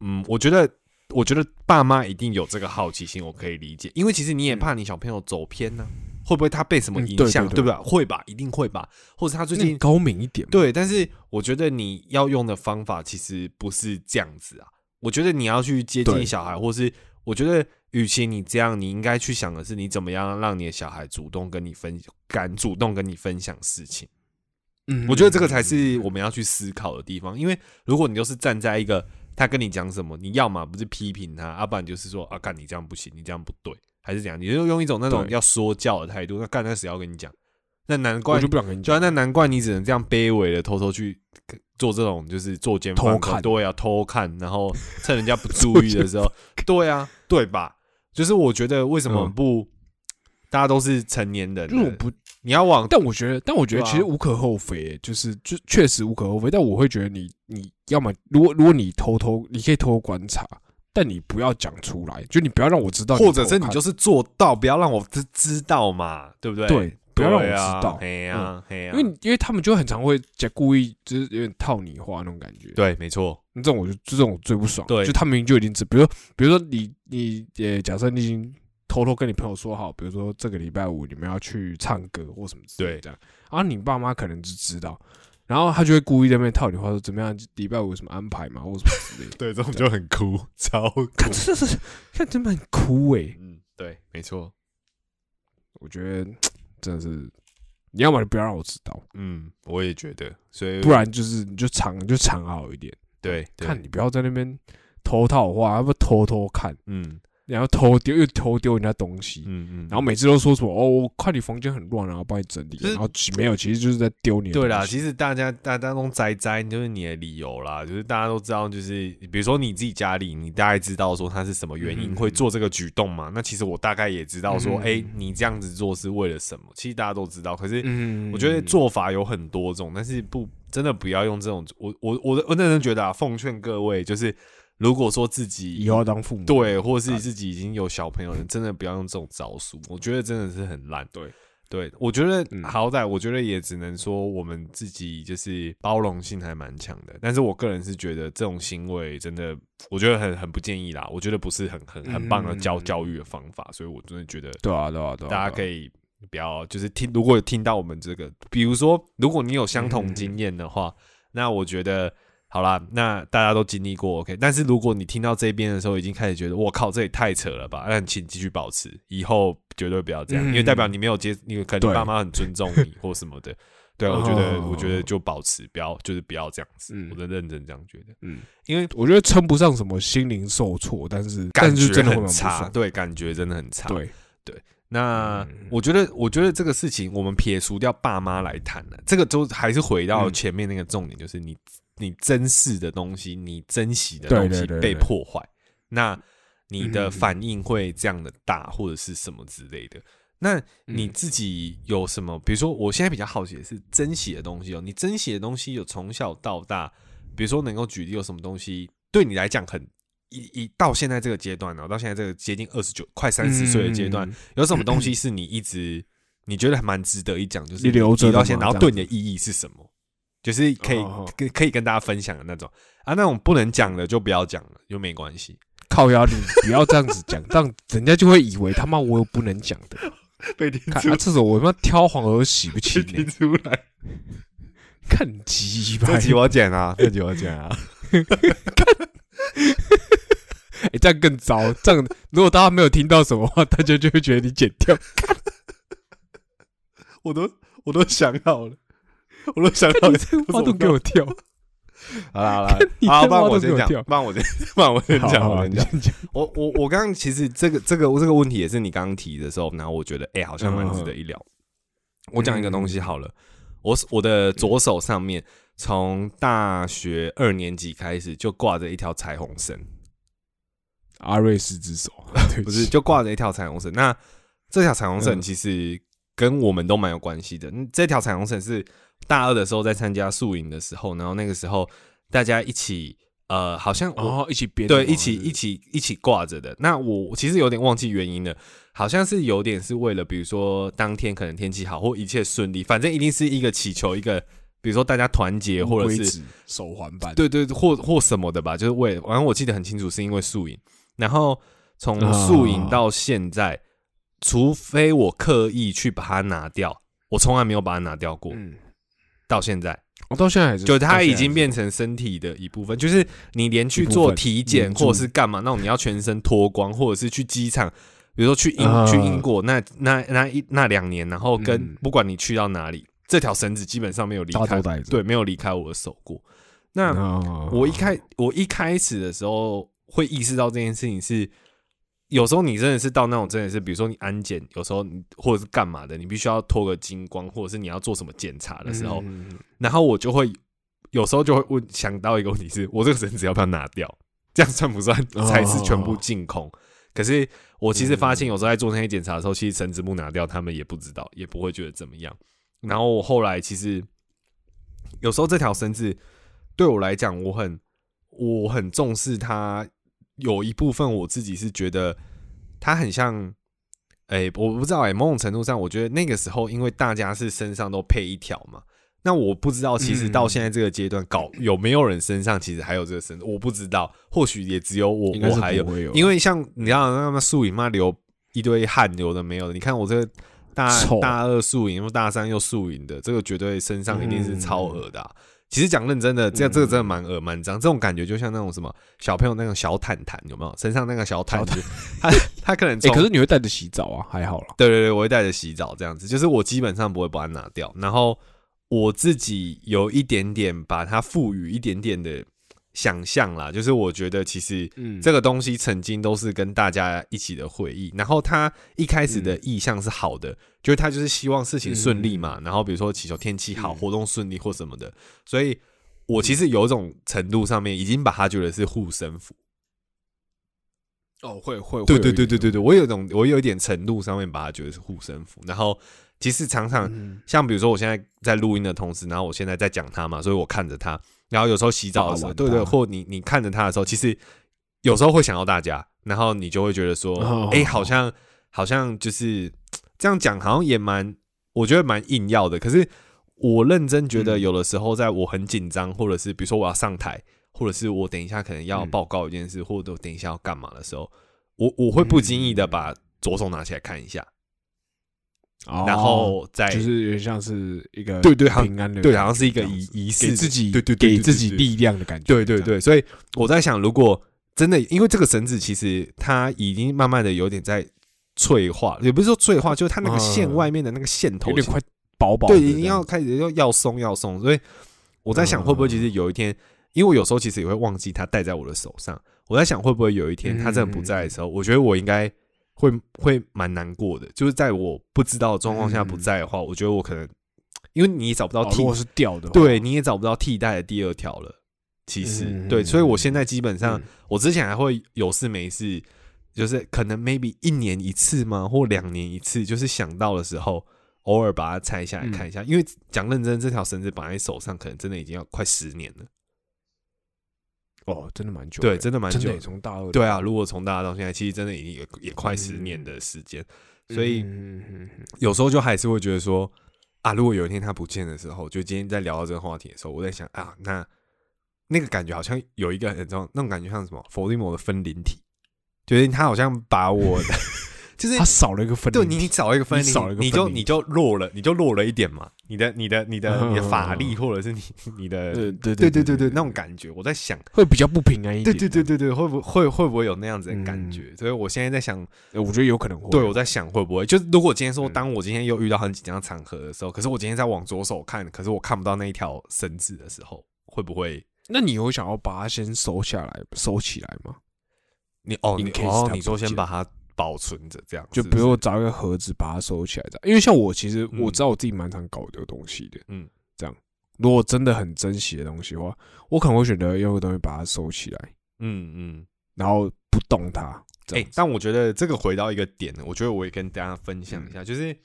嗯，我觉得我觉得爸妈一定有这个好奇心，我可以理解，因为其实你也怕你小朋友走偏呢、会不会他被什么嗯影响，对对对对吧？会吧，一定会吧，或者他最近高明一点，对，但是我觉得你要用的方法其实不是这样子啊。我觉得你要去接近小孩，或是我觉得，与其你这样，你应该去想的是，你怎么样让你的小孩主动跟你分敢主动跟你分享事情。嗯，我觉得这个才是我们要去思考的地方。因为如果你就是站在一个他跟你讲什么，你要么不是批评他，要、不然就是说啊，干你这样不行，你这样不对，还是怎样？你就用一种那种要说教的态度，那干那谁要跟你讲？那难我怪就不想跟你讲。那难怪你只能这样卑微的偷偷去做这种，就是做奸犯科偷看对啊，偷看，然后趁人家不注意的时候，对啊，对吧？就是我觉得为什么嗯不，大家都是成年人了，就是我不，你要往但我觉得，但我觉得其实无可厚非，就是就确实无可厚非。但我会觉得你你要么如果如果你偷偷，你可以偷偷观察，但你不要讲出来，就你不要让我知道，或者是你就是是做到，不要让我知知道嘛，对不对？对不要让我知道。嘿呀嘿呀，因为因为他们就很常会讲故意就是有点套你话那种感觉。对，没错，这种我就这种我最不爽。对。就他们明明就已经知，比如说比如说你你呃，假设你已经偷偷跟你朋友说好，比如说这个礼拜五你们要去唱歌或什么之类的对。这样，然后你爸妈可能就知道，然后他就会故意在那边套你话说怎么样，礼拜五有什么安排嘛，或什么之类的。对，这种就很哭，超酷，看这是看真的很哭诶、嗯，对，没错，我觉得 真的是，你要么就不要让我知道，嗯，我也觉得，所以不然就是你就藏就藏好一点，对，对。看你不要在那边偷套话，要不偷偷看。嗯，然后偷丢又偷丢人家东西，嗯嗯，然后每次都说什么哦，我看你房间很乱，然后帮你整理，然后其没有，其实就是在丢你的对啦，其实大家大家都栽栽，就是你的理由啦，就是大家都知道，就是比如说你自己家里，你大概知道说他是什么原因嗯会做这个举动嘛？那其实我大概也知道说，嗯哎、你这样子做是为了什么？其实大家都知道，可是嗯我觉得做法有很多种，但是不真的不要用这种，我我我我认真觉得啊，奉劝各位就是。如果说自己以后要当父母，对，或是自己已经有小朋友了，真的不要用这种招数，我觉得真的是很烂。对，对我觉得嗯好歹，我觉得也只能说我们自己就是包容性还蛮强的，但是我个人是觉得这种行为真的，我觉得很很不建议啦，我觉得不是很很很棒的教嗯。教育的方法，所以我真的觉得对啊，对啊，对啊，大家可以，以不要就是听，如果有听到我们这个，比如说如果你有相同经验的话，那我觉得好啦，那大家都经历过 OK。但是如果你听到这边的时候，已经开始觉得我靠，这也太扯了吧，那请继续保持，以后绝对不要这样，嗯。因为代表你没有接，你可能你爸妈很尊重你或什么的。对。啊，我觉得，哦。我觉得就保持，不要就是不要这样子。嗯。我真的认真这样觉得，嗯，因为我觉得称不上什么心灵受挫，但是感觉真的很差，对，感觉真的很差。对，那嗯。我觉得，我觉得这个事情，我们撇除掉爸妈来谈了，这个都还是回到嗯。前面那个重点，就是你你珍视的东西，你珍惜的东西被破坏，那你的嗯反应会这样的大，或者是什么之类的。那你嗯自己有什么？比如说，我现在比较好奇的是珍惜的东西哦。你珍惜的东西有从小到大，比如说能够举例有什么东西对你来讲很一一到现在这个阶段呢、到现在这个接近二十九快三十岁的阶段，嗯，有什么东西是你一直你觉得还蛮值得一讲，就是你留着到现在，然后对你的意义是什么？就是可以跟可以跟大家分享的那种啊，那种不能讲的就不要讲了，就没关系。靠压力不要这样子讲，这样人家就会以为他妈我有不能讲的。被听看啊，这种我他妈挑黄河洗不清呢，出来，看你鸡巴这！集我剪啊，这集我剪啊。哎，这样更糟。这样如果大家没有听到什么话，大家就会觉得你剪掉。我都我都想好了，我都想好了你这个话都给我跳。好啦好啦，你好，这话不然我先讲，都给我跳不然我先，不然我先讲，我先讲。我我我刚刚其实这个这个这个问题也是你刚刚提的时候，然后我觉得哎、好像蛮值得一聊。我讲一个东西好了，我我的左手上面从大学二年级开始就挂着一条彩虹绳，阿瑞斯之手，对不是就挂着一条彩虹绳。那这条彩虹绳嗯其实跟我们都蛮有关系的。嗯这条彩虹绳是大二的时候在参加宿营的时候，然后那个时候大家一起呃，好像我哦，一起编对，一起一起一起挂着的。那我其实有点忘记原因了，好像是有点是为了，比如说当天可能天气好或一切顺利，反正一定是一个祈求一个，比如说大家团结或者是手环版，对对或或什么的吧，就是为了，反正我记得很清楚，是因为宿营。然后从啊宿营到现在，除非我刻意去把它拿掉，我从来没有把它拿掉过。嗯，到现在，我到现在还是，就它已经变成身体的一部分，就是你连去做体检或者是干嘛，那种你要全身脱光，或者是去机场，比如说去英、啊去英国那那那一那两年，然后跟、嗯不管你去到哪里，这条绳子基本上没有离开。对，没有离开我的手过。那那我一开我一开始的时候会意识到这件事情是，有时候你真的是到那种真的是，比如说你安检，有时候你或者是干嘛的，你必须要脱个精光，或者是你要做什么检查的时候，然后我就会有时候就会问想到一个问题是，我这个绳子要不要拿掉？这样算不算哦才是全部净空？可是我其实发嗯现，有时候在做那些检查的时候，其实绳子不拿掉，他们也不知道，也不会觉得怎么样。然后我后来其实有时候这条绳子对我来讲，我很我很重视它。有一部分我自己是觉得它很像，哎、我不知道哎、某种程度上，我觉得那个时候因为大家是身上都配一条嘛，那我不知道其实到现在这个阶段搞有没有人身上其实还有这个身，我不知道，或许也只有我我还有。因为像你知道那么宿营嘛，流一堆汗流的没有的，你看我这个大大二宿营，又大三又宿营的，这个绝对身上一定是超额的啊、其实讲认真的，这这个真的蛮恶蛮脏，这种感觉就像那种什么小朋友那种小毯毯，有没有？身上那个小毯子，他 他可能可是你会带着洗澡啊，还好啦。对对对，我会带着洗澡这样子，就是我基本上不会把它拿掉，然后我自己有一点点把它赋予一点点的想象啦，就是我觉得其实嗯这个东西曾经都是跟大家一起的回忆。然后他一开始的意向是好的，就是他就是希望事情顺利嘛，然后比如说祈求天气好、嗯活动顺利或什么的。所以我其实有一种程度上面已经把他觉得是护身符。哦，会会，对对对对对对，我有一种我有一点程度上面把他觉得是护身符。然后其实常常嗯像比如说我现在在录音的同时，然后我现在在讲他嘛，所以我看着他，然后有时候洗澡的时候，对对，或你你看着他的时候，其实有时候会想到大家，然后你就会觉得说，哦哎、好像好像就是这样讲，好像也蛮，我觉得蛮硬要的。可是我认真觉得，嗯。有的时候在我很紧张，或者是比如说我要上台，或者是我等一下可能要嗯。报告一件事，或者我等一下要干嘛的时候，我我会不经意的把左手拿起来看一下，哦然后再就是有点像是一个对对平安的对，好像是一个仪仪式，给自己对对给自己力量的感觉。对对对，所以我在想，如果真的因为这个绳子，其实它已经慢慢的有点在脆化，也不是说脆化，就是它那个线嗯。外面的那个线头有点快薄薄的对，已经要开始要要松要松，所以我在想，嗯会不会其实有一天，因为我有时候其实也会忘记它戴在我的手上，我在想会不会有一天它真的不在的时候，我觉得我应该会会蛮难过的，就是在我不知道的状况下不在的话，我觉得我可能因为你找不到替哦是掉的，对，你也找不到替代的第二条了。其实，对，所以我现在基本上，嗯我之前还会有事没事，就是可能 maybe 一年一次嘛，或两年一次，就是想到的时候，偶尔把它拆下来嗯看一下。因为讲认真，这条绳子绑在手上，可能真的已经要快十年了。哦，真的蛮久的，对，真的蛮久。从大二对啊，如果从大二到现在，其实真的已经也也快十年的时间，所以有时候就还是会觉得说，啊，如果有一天他不见的时候，就今天在聊到这个话题的时候，我在想啊，那那个感觉好像有一个很重要，那种感觉像什么？伏地魔的分灵体，觉得他好像把我的，就是他少了一个分对，你你少一个分你少了一，个分灵你就你就弱了，你就弱了一点嘛，你的你的你的你的法力嗯或者是你 你的对对对对对那种感觉，我在想，会比较不平安一点。对对对对对，会不会会不会有那样子的感嗯觉？所以我现在在想，呃，我觉得有可能会。对，我在想会不会，就是如果今天说，嗯当我今天又遇到很紧张的场合的时候，可是我今天在往左手看，可是我看不到那一条绳子的时候，会不会那你有想要把它先收下来、收起来吗？你哦你哦你说先把它保存着，这样就比如找一个盒子把它收起来，这样。因为像我其实嗯我知道我自己蛮常搞这个东西的，嗯，这样。如果真的很珍惜的东西的话，我可能会选择用个东西把它收起来，嗯嗯，然后不动它。这哎、样但我觉得这个回到一个点，我觉得我也跟大家分享一下，就是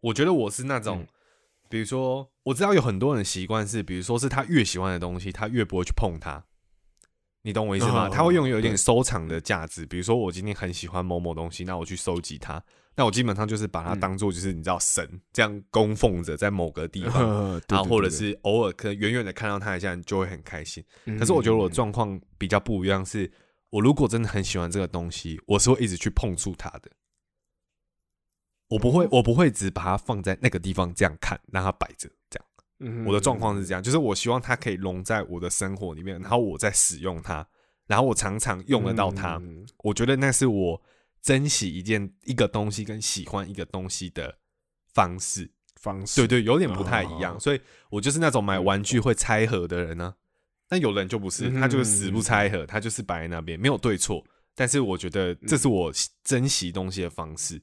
我觉得我是那种，嗯比如说我知道有很多人习惯是，比如说是他越喜欢的东西，他越不会去碰它。你懂我意思吗？哦他会用有一点收藏的价值，比如说我今天很喜欢某某东西，那我去收集它，那我基本上就是把它嗯当做就是你知道神这样供奉着在某个地方，然后或者是偶尔可能远远的看到它一下，你就会很开心。对可是我觉得我嗯状况比较不一样，是我如果真的很喜欢这个东西，我是会一直去碰触它的。我不哦会，我不会只把它放在那个地方这样看，让它摆着。嗯我的状况是这样，就是我希望它可以融在我的生活里面，然后我在使用它，然后我常常用得到它。嗯我觉得那是我珍惜一件一个东西跟喜欢一个东西的方式。方式。对对，有点不太一样，哦所以我就是那种买玩具会拆盒的人呢、但有人就不是，嗯他就是死不拆盒，他就是摆在那边，没有对错。但是我觉得这是我珍惜东西的方式。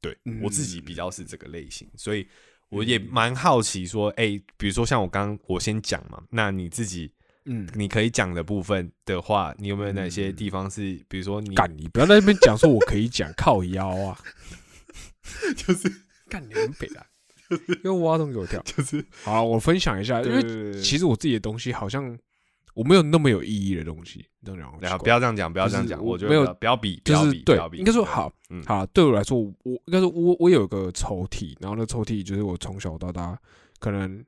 对嗯我自己比较是这个类型，所以我也蛮好奇说，哎、比如说像我刚刚我先讲嘛，那你自己嗯，你可以讲的部分的话，你有没有哪些地方是，比如说你干你不要在那边讲说我可以讲 靠腰啊，就是。干你很北啊，又挖洞给我跳。就是，好，我分享一下，因为为其实我自己的东西好像我没有那么有意义的东西，这样讲然后不要这样讲，不要这样讲，我我觉得没有不要比，就是对应该说好，嗯。好，对我来说，我我应该说我我有个抽屉，然后那抽屉就是我从小到大可能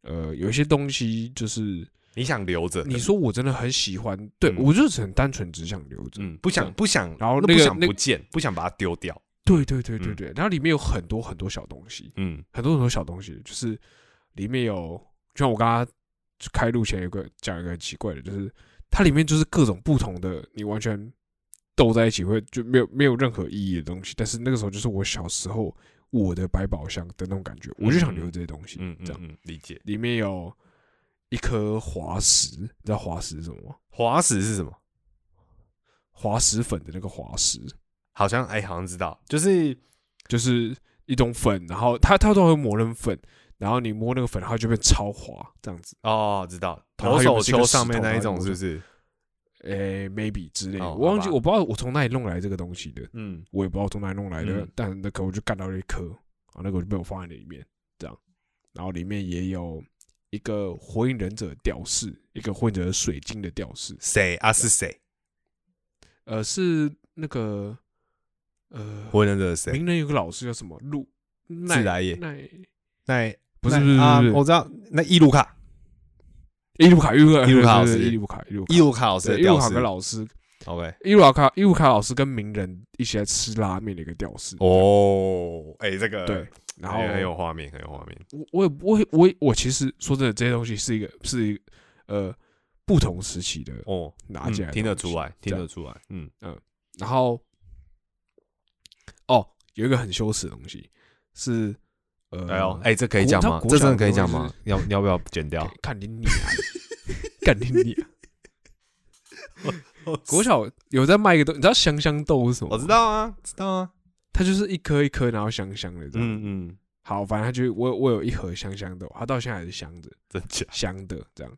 呃有一些东西就是你想留着，你说我真的很喜欢，对嗯。我就是很单纯只想留着，嗯，不想不想，然后那个不见，不想把它丢掉，对对对对嗯。对，然后里面有很多很多小东西，嗯。很多很多小东西，就是里面有，就像我刚刚开录前有个讲一个很奇怪的，就是它里面就是各种不同的，你完全斗在一起会就没有没有任何意义的东西。但是那个时候就是我小时候我的百宝箱的那种感觉，我就想留这些东西。嗯样嗯，理解，里面有一颗滑石，你知道滑石是什么吗？滑石是什么？滑石粉的那个滑石，好像哎、好像知道，就是就是一种粉，然后它它都会磨成粉，然后你摸那个粉，它就变超滑这样子。哦，知道投手球上面那一种，是不是？诶、m a y b e 之类的，哦我忘记，我不知道我从哪里弄来这个东西的，嗯，我也不知道从哪里弄来的，嗯但那颗我就干到了一颗，啊，那个我就被我放在里面，这样，然后里面也有一个火影忍者吊饰，一个火影忍者水晶的吊饰，谁啊？是谁？呃，是那个呃，火影忍者谁？鸣人有个老师叫什么鹿自来也奈那不是啊不是不是，我知道，那伊鲁卡，伊鲁卡伊鲁卡伊鲁卡老师伊鲁卡伊鲁卡伊鲁卡。老师对伊鲁卡跟老师，OK，伊鲁卡伊鲁卡老师跟名人一起来吃拉面的一个屌丝，哦，哎，这个对，然后很很有画面，很有画面，我我也我也我我其实说真的，这些东西是一个是一个呃不同时期的哦，拿起来、嗯听得出来，听得出。来，嗯，嗯，然后哦，有一个很羞耻的东西是呃，哎呦，哎，这可以讲吗？国这真的可以讲吗？要要不要剪掉？看你你啊，看你你啊！国小有在卖一个东，你知道香香豆是什么？我知，道啊，知道啊，它就是一颗一颗，然后香香的这样。嗯嗯，好，反正它就我我有一盒香香豆，它到现在还是香的，真假？香的这样。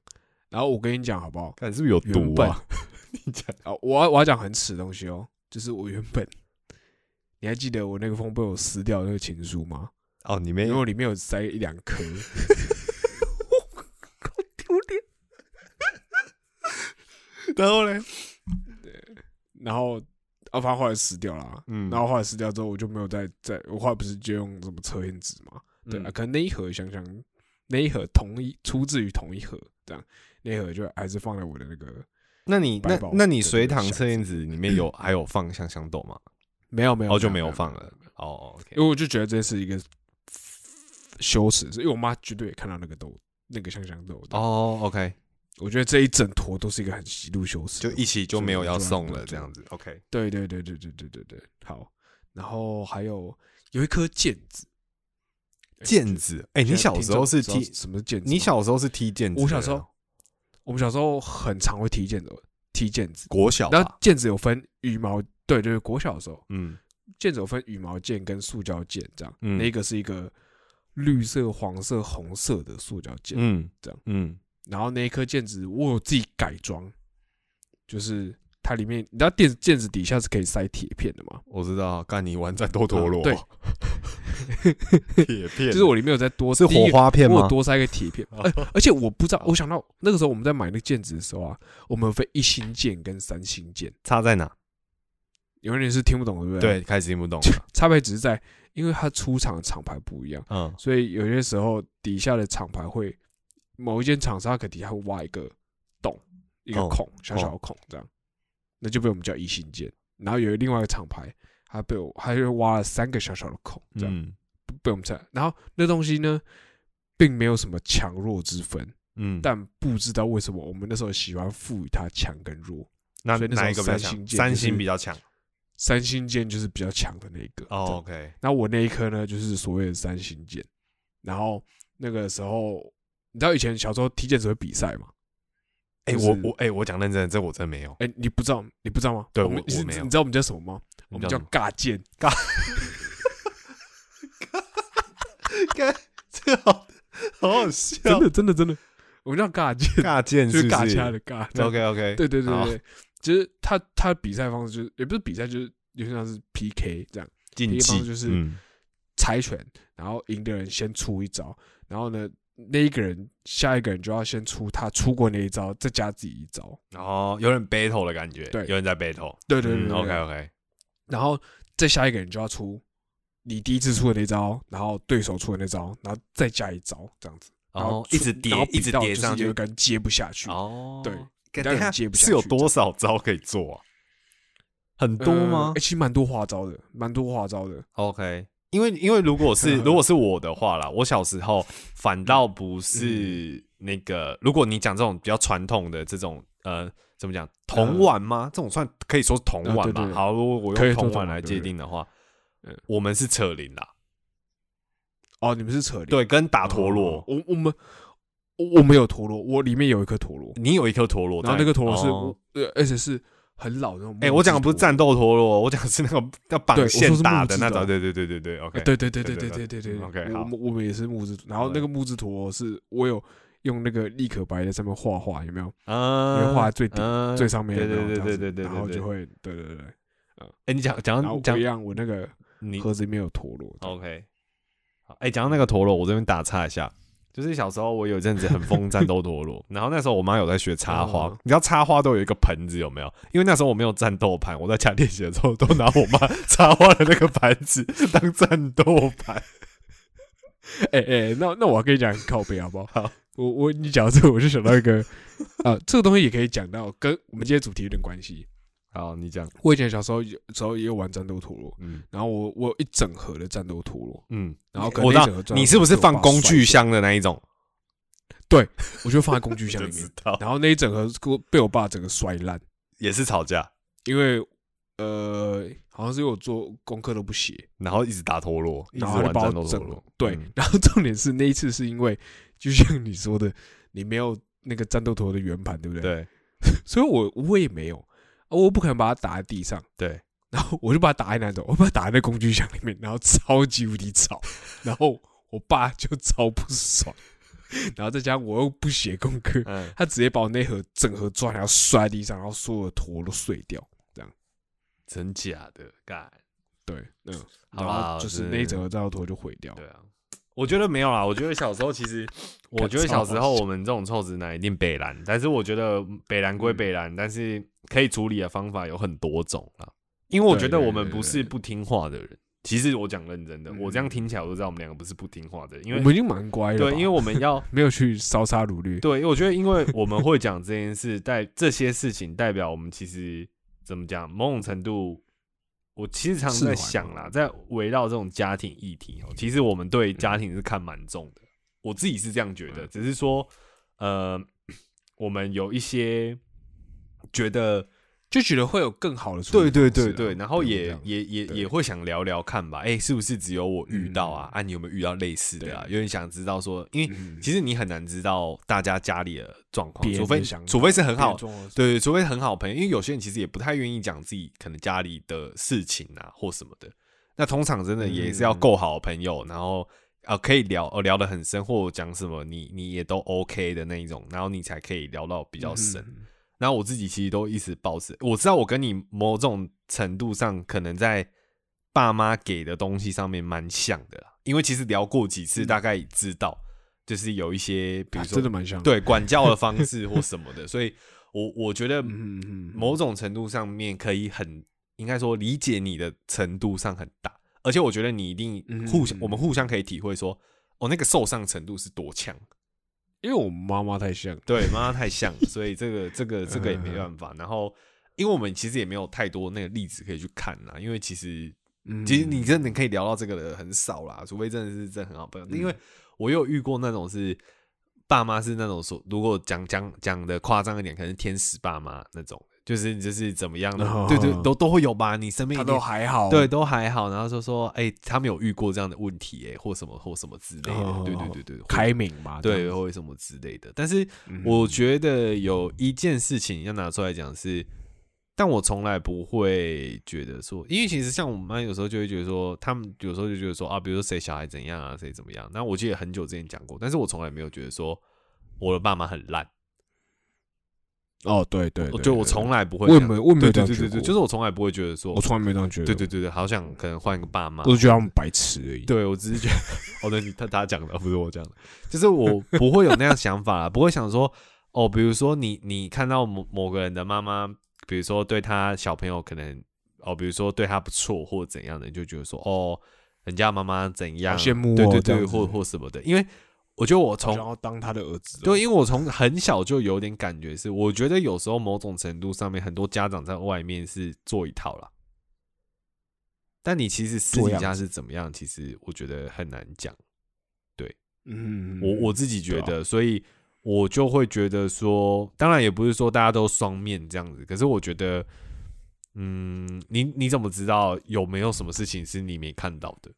然后我跟你讲好不好？看是不是有毒啊？你讲啊，我要我要讲很耻的东西哦，就是我原本，你还记得我那个封被我撕掉的那个情书吗？哦，里面因为里面有塞一两颗，丢脸。然后嘞，对然后啊，反正后来死掉了啊，嗯然后后来死掉之后，我就没有再再，我后来不是就用什么测验纸嘛？对可能那一盒想想，那一盒同一出自于同一盒，这样那一盒就还是放在我的那个那你那那你的随堂测验纸里面有还有放香香豆吗？没有没有哦，就没有放了。哦，OK，因为我就觉得这是一个羞耻，是因为我妈绝对也看到那个豆那个香香豆的。哦，OK，我觉得这一整坨都是一个很极度羞耻，就一起就没有要送了，这样子，OK。对对对对对对对对，好。然后还有有一颗毽子，毽子，哎，你小时候是踢，什么毽子？你小时候是踢毽子？我小时候我们小时候很常会踢毽子，踢毽子。国小然后，毽子有分羽毛，对对，国小的时候，嗯毽子有分羽毛毽跟塑胶毽，这样。嗯那个是一个绿色、黄色、红色的塑胶件，嗯，这样。嗯，然后那一颗毽子我有自己改装，就是它里面，你知道毽毽子底下是可以塞铁片的吗？我知道，干你玩战斗陀螺，对，铁片，就是我里面有再多是火花片吗？我有多塞个铁片，而而且我不知道，我想到那个时候我们在买那个毽子的时候啊，我们有分一星剑跟三星剑，差在哪？有人是听不懂的，对不对？对，开始听不懂了。差别只是在，因为它出厂的厂牌不一样，嗯，所以有些时候底下的厂牌会某一间厂商可底下会挖一个洞，一个哦孔，小小的孔这样，那就被我们叫一星件。然后有另外一个厂牌，它被我它就挖了三个小小的孔，这样、嗯被我们猜。然后那东西呢，并没有什么强弱之分，嗯，但不知道为什么我们那时候喜欢赋予它强跟弱。那那哪一个比较强？三星比较强。三星剑就是比较强的那一个。哦，OK，那我那一颗呢，就是所谓的三星剑。然后那个时候，你知道以前小时候踢毽子会比赛吗？哎，就是我我哎，我讲认真的，这我真没有。哎、你不知道，你不知道吗？对我们你是我我没有你知道我们叫什么吗？我们叫你叫什么尬剑。干，这个好好好笑，真的真的真的，我们叫尬剑，尬剑就是尬掐的尬。OK OK，对对对好对，就是他他比赛方式就是也不是比赛，就是有点像是 PK 这样。竞第一方技就是嗯。猜拳，然后赢的人先出一招，然后呢那一个人下一个人就要先出他出过那一招，再加自己一招。哦，有点 battle 的感觉，对。有人在 battle，对对对 OK OK，然后再下一个人就要出你第一次出的那招，然后对手出的那招，然后再加一招这样子，然后一直叠然后一直叠上去。有一个人接不下去，哦，对是有多少招可以做啊？很多呃吗欸其实蛮多花招的，蛮多花招的。？OK，因为因为如果是 如果是我的话啦，我小时候反倒不是那个，如果你讲这种比较传统的这种呃，怎么讲铜碗吗？这种算可以说是铜碗嘛？呃对对对好，如果我可以说用铜碗来界定的话嗯，我们是扯铃啦，哦，你们是扯铃，对，跟打陀螺哦。我我们我我没有陀螺，我里面有一颗陀螺，你有一颗陀螺，然后那个陀螺是哦呃，而且是很老的那种哎、螺。我讲的不是战斗陀螺，我讲的是那个要绑线打的那种。对对对对对，OK，呃对对对对对对对对 OK，好我们我们也是木质，然后那个木质陀螺是我有用那个立可白在上面画画，有没有？嗯，因为画在最顶嗯最上面有对对对没有对对对对对。然后就会对对对嗯，哎，你讲讲到讲一样，我那个你盒子里面有陀螺，OK，好，哎，讲到那个陀螺，我这边打岔一下。就是小时候我有一阵子很疯战斗陀螺，然后那时候我妈有在学插花，嗯你知道插花都有一个盆子有没有？因为那时候我没有战斗盘，我在家练习的时候都拿我妈 插花的那个盘子当战斗盘。哎哎，那那我要跟你讲靠背好不好？好，我我你讲到这个，我就想到一个啊，这个东西也可以讲到跟我们今天主题有点关系。好，你讲，我以前小时候有时候也有玩战斗陀螺，嗯。然后我我有一整盒的战斗陀螺，嗯，然后可能我知道那整盒战斗你是不是放工具箱的那一种？对我就放在工具箱里面。然后那一整盒被我爸整个摔烂，也是吵架，因为呃好像是因为我做功课都不写，然后一直打陀螺，一直然后就把玩战斗我整了陀螺。对嗯，然后重点是那一次是因为就像你说的，你没有那个战斗陀螺的圆盘，对不对？对。所以我我也没有，啊我不可能把它打在地上，对，然后我就把它打在哪种，我把它打在那工具箱里面，然后超级无敌吵，然后我爸就超不爽，然后再加上我又不写功课，嗯，他直接把我那盒整盒抓起来摔在地上，然后所有的陀都碎掉。这样真假的干。对，嗯，好然后就是那一整盒战斗陀就毁掉。对啊，我觉得没有啦。我觉得小时候其实，我觉得小时候我们这种臭直男一定北蓝，但是我觉得北蓝归北蓝，但是可以处理的方法有很多种啦。因为我觉得我们不是不听话的人。其实我讲认真的，嗯我这样听起来我都知道我们两个不是不听话的人，因为我们已经蛮乖了吧，对，因为我们要 没有去烧杀掳掠。对，我觉得因为我们会讲这件事，代这些事情代表我们其实怎么讲，某种程度，我其实常在想啦，在围绕这种家庭议题哦，其实我们对家庭是看蛮重的，我自己是这样觉得，嗯。只是说，呃，我们有一些觉得，就觉得会有更好的处理对对对对，然后也也也也会想聊聊看吧，哎、是不是只有我遇到啊？嗯啊，你有没有遇到类似的啊？有点想知道说，因为嗯其实你很难知道大家家里的状况，除非除非是很好别人，状况是对，除非很好朋友，因为有些人其实也不太愿意讲自己可能家里的事情啊或什么的。那通常真的也是要嗯够好的朋友，然后呃可以聊呃聊得很深，或者讲什么你你也都 OK 的那一种，然后你才可以聊到比较深。嗯然后我自己其实都一直保持，我知道我跟你某种程度上可能在爸妈给的东西上面蛮像的啦，因为其实聊过几次，嗯大概知道，就是有一些比如啊说、真的蛮像的。对管教的方式或 什么的，所以我我觉得某种程度上面可以很应该说理解你的程度上很大，而且我觉得你一定互相，嗯我们互相可以体会说，哦，那个受伤程度是多强。因为我妈妈太像，对，妈妈太像，所以这个这个这个也没办法。然后，因为我们其实也没有太多那个例子可以去看啦，因为其实嗯其实你真的可以聊到这个的很少啦，除非真的是真的很好朋友。因为我有遇过那种是爸妈是那种说，如果讲讲讲的夸张一点，可能是天使爸妈那种，就是就是怎么样的，哦对对，都都会有吧。你身边他都还好，对，都还好，然后就说，哎、他们有遇过这样的问题、哎，或什么或什么之类的，哦对对对对，或开明嘛，对，或什么之类的。但是嗯我觉得有一件事情要拿出来讲是，但我从来不会觉得说，因为其实像我们班有时候就会觉得说，他们有时候就觉得说啊，比如说谁小孩怎样啊，谁怎么样。那我记得很久之前讲过，但是我从来没有觉得说我的爸妈很烂，哦，对对，就我从来不会我也没我也没这样觉对对对对，过。就是我从来不会觉得说我，从来没这样觉得，对对对对，好想可能换一个爸妈。我，就觉得他们白痴而已。对我只是觉得，哦，对，你他他讲的不是我讲的，就是我不会有那样想法啦，不会想说，哦，比如说你你看到某某个人的妈妈，比如说对他小朋友可能，哦，比如说对他不错或者怎样的，你就觉得说，哦，人家妈妈怎样，好羡慕哦对对对，或或什么的，因为我觉得我从想要当他的儿子哦，对，因为我从很小就有点感觉是，我觉得有时候某种程度上面，很多家长在外面是做一套啦，但你其实私底下是怎么样，其实我觉得很难讲。对，嗯，嗯我我自己觉得，所以我就会觉得说，当然也不是说大家都双面这样子，可是我觉得，嗯，你你怎么知道有没有什么事情是你没看到的？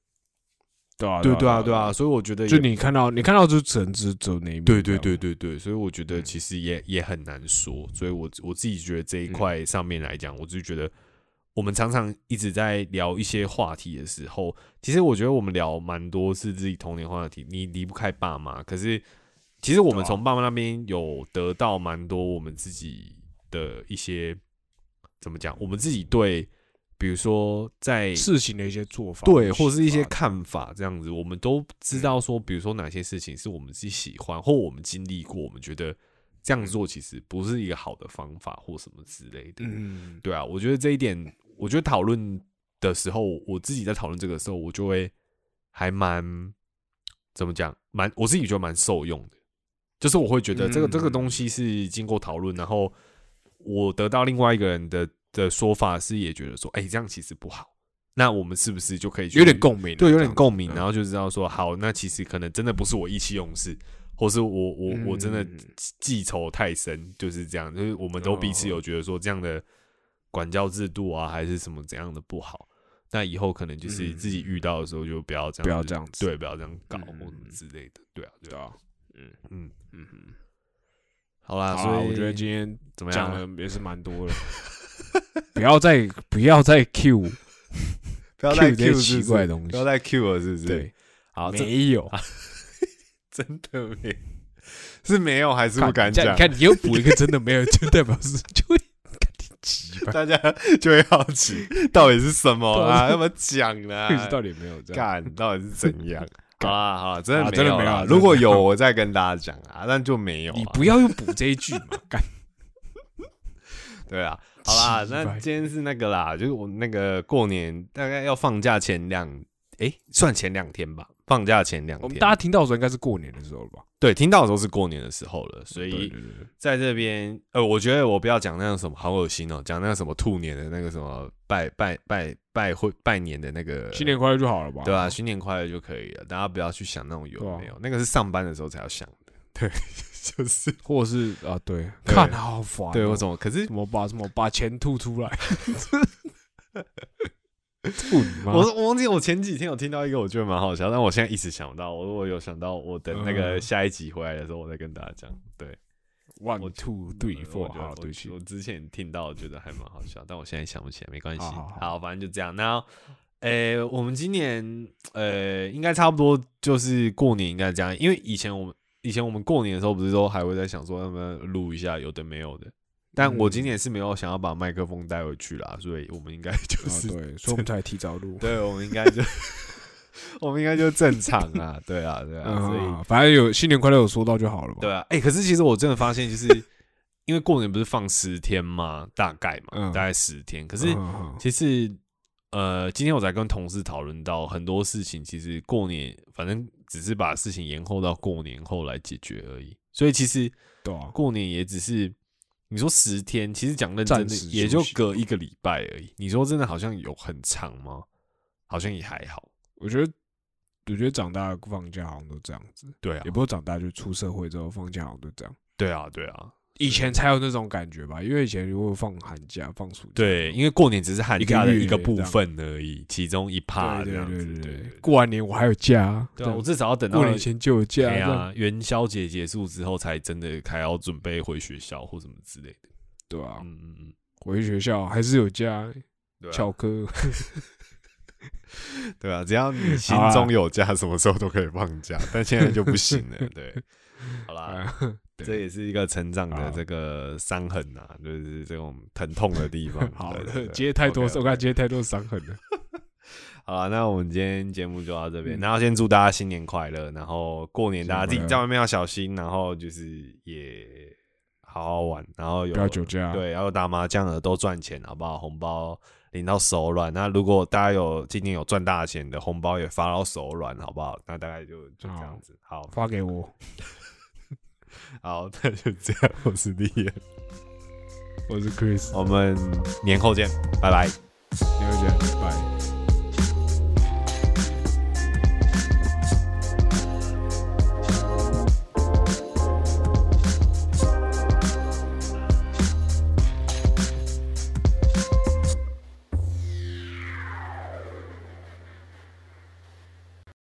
对啊，对对啊，对啊，，所以我觉得就你看到你看到就只能只走那一面，对对对对对，所以我觉得嗯。其实也也很难说，所以我我自己觉得这一块上面来讲，我就觉得我们常常一直在聊一些话题的时候，其实我觉得我们聊蛮多是自己童年话题，你离不开爸妈，可是其实我们从爸妈那边有得到蛮多我们自己的一些怎么讲，我们自己对，比如说在事情的一些做法，对，或是一些看。法这样子，我们都知道说，比如说哪些事情是我们自己喜欢，或我们经历过，我们觉得这样做其实不是一个好的方法或什么之类的。嗯，对啊，我觉得这一点，我觉得讨论的时候，我自己在讨论这个时候，我就会还蛮怎么讲，蛮我自己觉得蛮受用的，就是我会觉得这个、这个东西是经过讨论，然后我得到另外一个人的的说法是，也觉得说，哎、这样其实不好。那我们是不是就可以去有点共鸣啊，对，有点共鸣，嗯。然后就知道说，好，那其实可能真的不是我意气用事，或是我我我真的嗯。记仇太深，就是这样，就是我们都彼此有觉得说这样的管教制度啊，还是什么怎样的不好，那以后可能就是自己遇到的时候就不要这样，不要这样子对，不要这样搞嗯或什么之类的，对啊，对啊，对啊，嗯嗯，嗯，好啦，所以我觉得今天怎么样？讲的也是蛮多的，不要再不要再 Q 不要再 Q 这些奇怪的东西不要，再 Q 了，是不是？对，好，没有，真的没是没有还是不敢讲你？看你又补一个真的没有，就代表是就会看你急吧，大家就会好奇到底是什么对啊？那么讲呢？到底有没有这样？干到底是怎样？好啦好啦，真的啊真的没有。如果有，我再跟大家讲啊，但就没有啊。你不要又补这一句嘛，干对啊，好啦，那今天是那个啦，就是我那个过年大概要放假前两，哎，算前两天吧，放假前两天。我们大家听到的时候应该是过年的时候了吧？对听到的时候是过年的时候了，所以在这边，呃，我觉得我不要讲那种什么好恶心哦，讲那个什么兔年的那个什么拜拜拜拜会拜年的那个新年快乐就好了吧？对啊，新年快乐就可以了，大家不要去想那种有没有，那个是上班的时候才要想的。对，就是或者是啊，对，对看好烦哦，对我怎么？可是什么把什么把钱吐出来，吐你妈！我我忘记我前几天有听到一个，我觉得蛮好笑，但我现在一时想不到。我如果有想到，我等那个嗯下一集回来的时候，我再跟大家讲。对，one two three four，我好，对不起我，之前听到觉得还蛮好笑，但我现在想不起来，没关系。好反正就这样。那呃，我们今年呃，应该差不多就是过年应该这样，因为以前我们以前我们过年的时候，不是都还会在想说要不要录一下有的没有的。但我今嗯年是没有想要把麦克风带回去啦，所以我们应该就啊是、对，所以我们才提早录。对，我们应该就 我们应该就正常啊，对啊，对啊，所以嗯，反正有新年快乐有说到就好了嘛。对啊，哎、可是其实我真的发现，就是因为过年不是放十天嘛，大概嘛，嗯大概十天。可可是其实呃，今天我才跟同事讨论到很多事情，其实过年反正只是把事情延后到过年后来解决而已。所以其实对啊，过年也只是你说十天，其实讲认真暂的也就隔一个礼拜而已。你说真的好像有很长吗？好像也还好。我觉得，我觉得长大放假好像都这样子，对啊也，不是长大，就出社会之后放假好像都这样。对啊，对啊，以前才有那种感觉吧，因为以前如果放寒假、放暑假，对，因为过年只是寒假的一个部分而已，其中一趴这样子。对过完年我还有假啊，对啊，我至少要等到过年前就有假，对啊，元宵节结束之后，才真的还要准备回学校或什么之类的。对啊，嗯嗯嗯，回学校还是有假，對啊翘课，对啊，只要你心中有假，什么时候都可以放假，但现在就不行了。对，好啦，这也是一个成长的这个伤痕啊，就是这种疼痛的地方。好了对对，对接太多我看接太多伤痕了。好了，那我们今天节目就到这边。嗯然后先祝大家新年快乐，然后过年大家自己在外面要小心，然后就是也好好玩，然后有不要酒驾对，要有打麻将的都赚钱，好不好？红包领到手软。那如果大家有今年有赚大钱的红包也发到手软，好不好？那大概就就这样子。好，发给我，好，那就这样。我是李岩，我是 Chris，我们年后见，拜拜。你会觉得拜。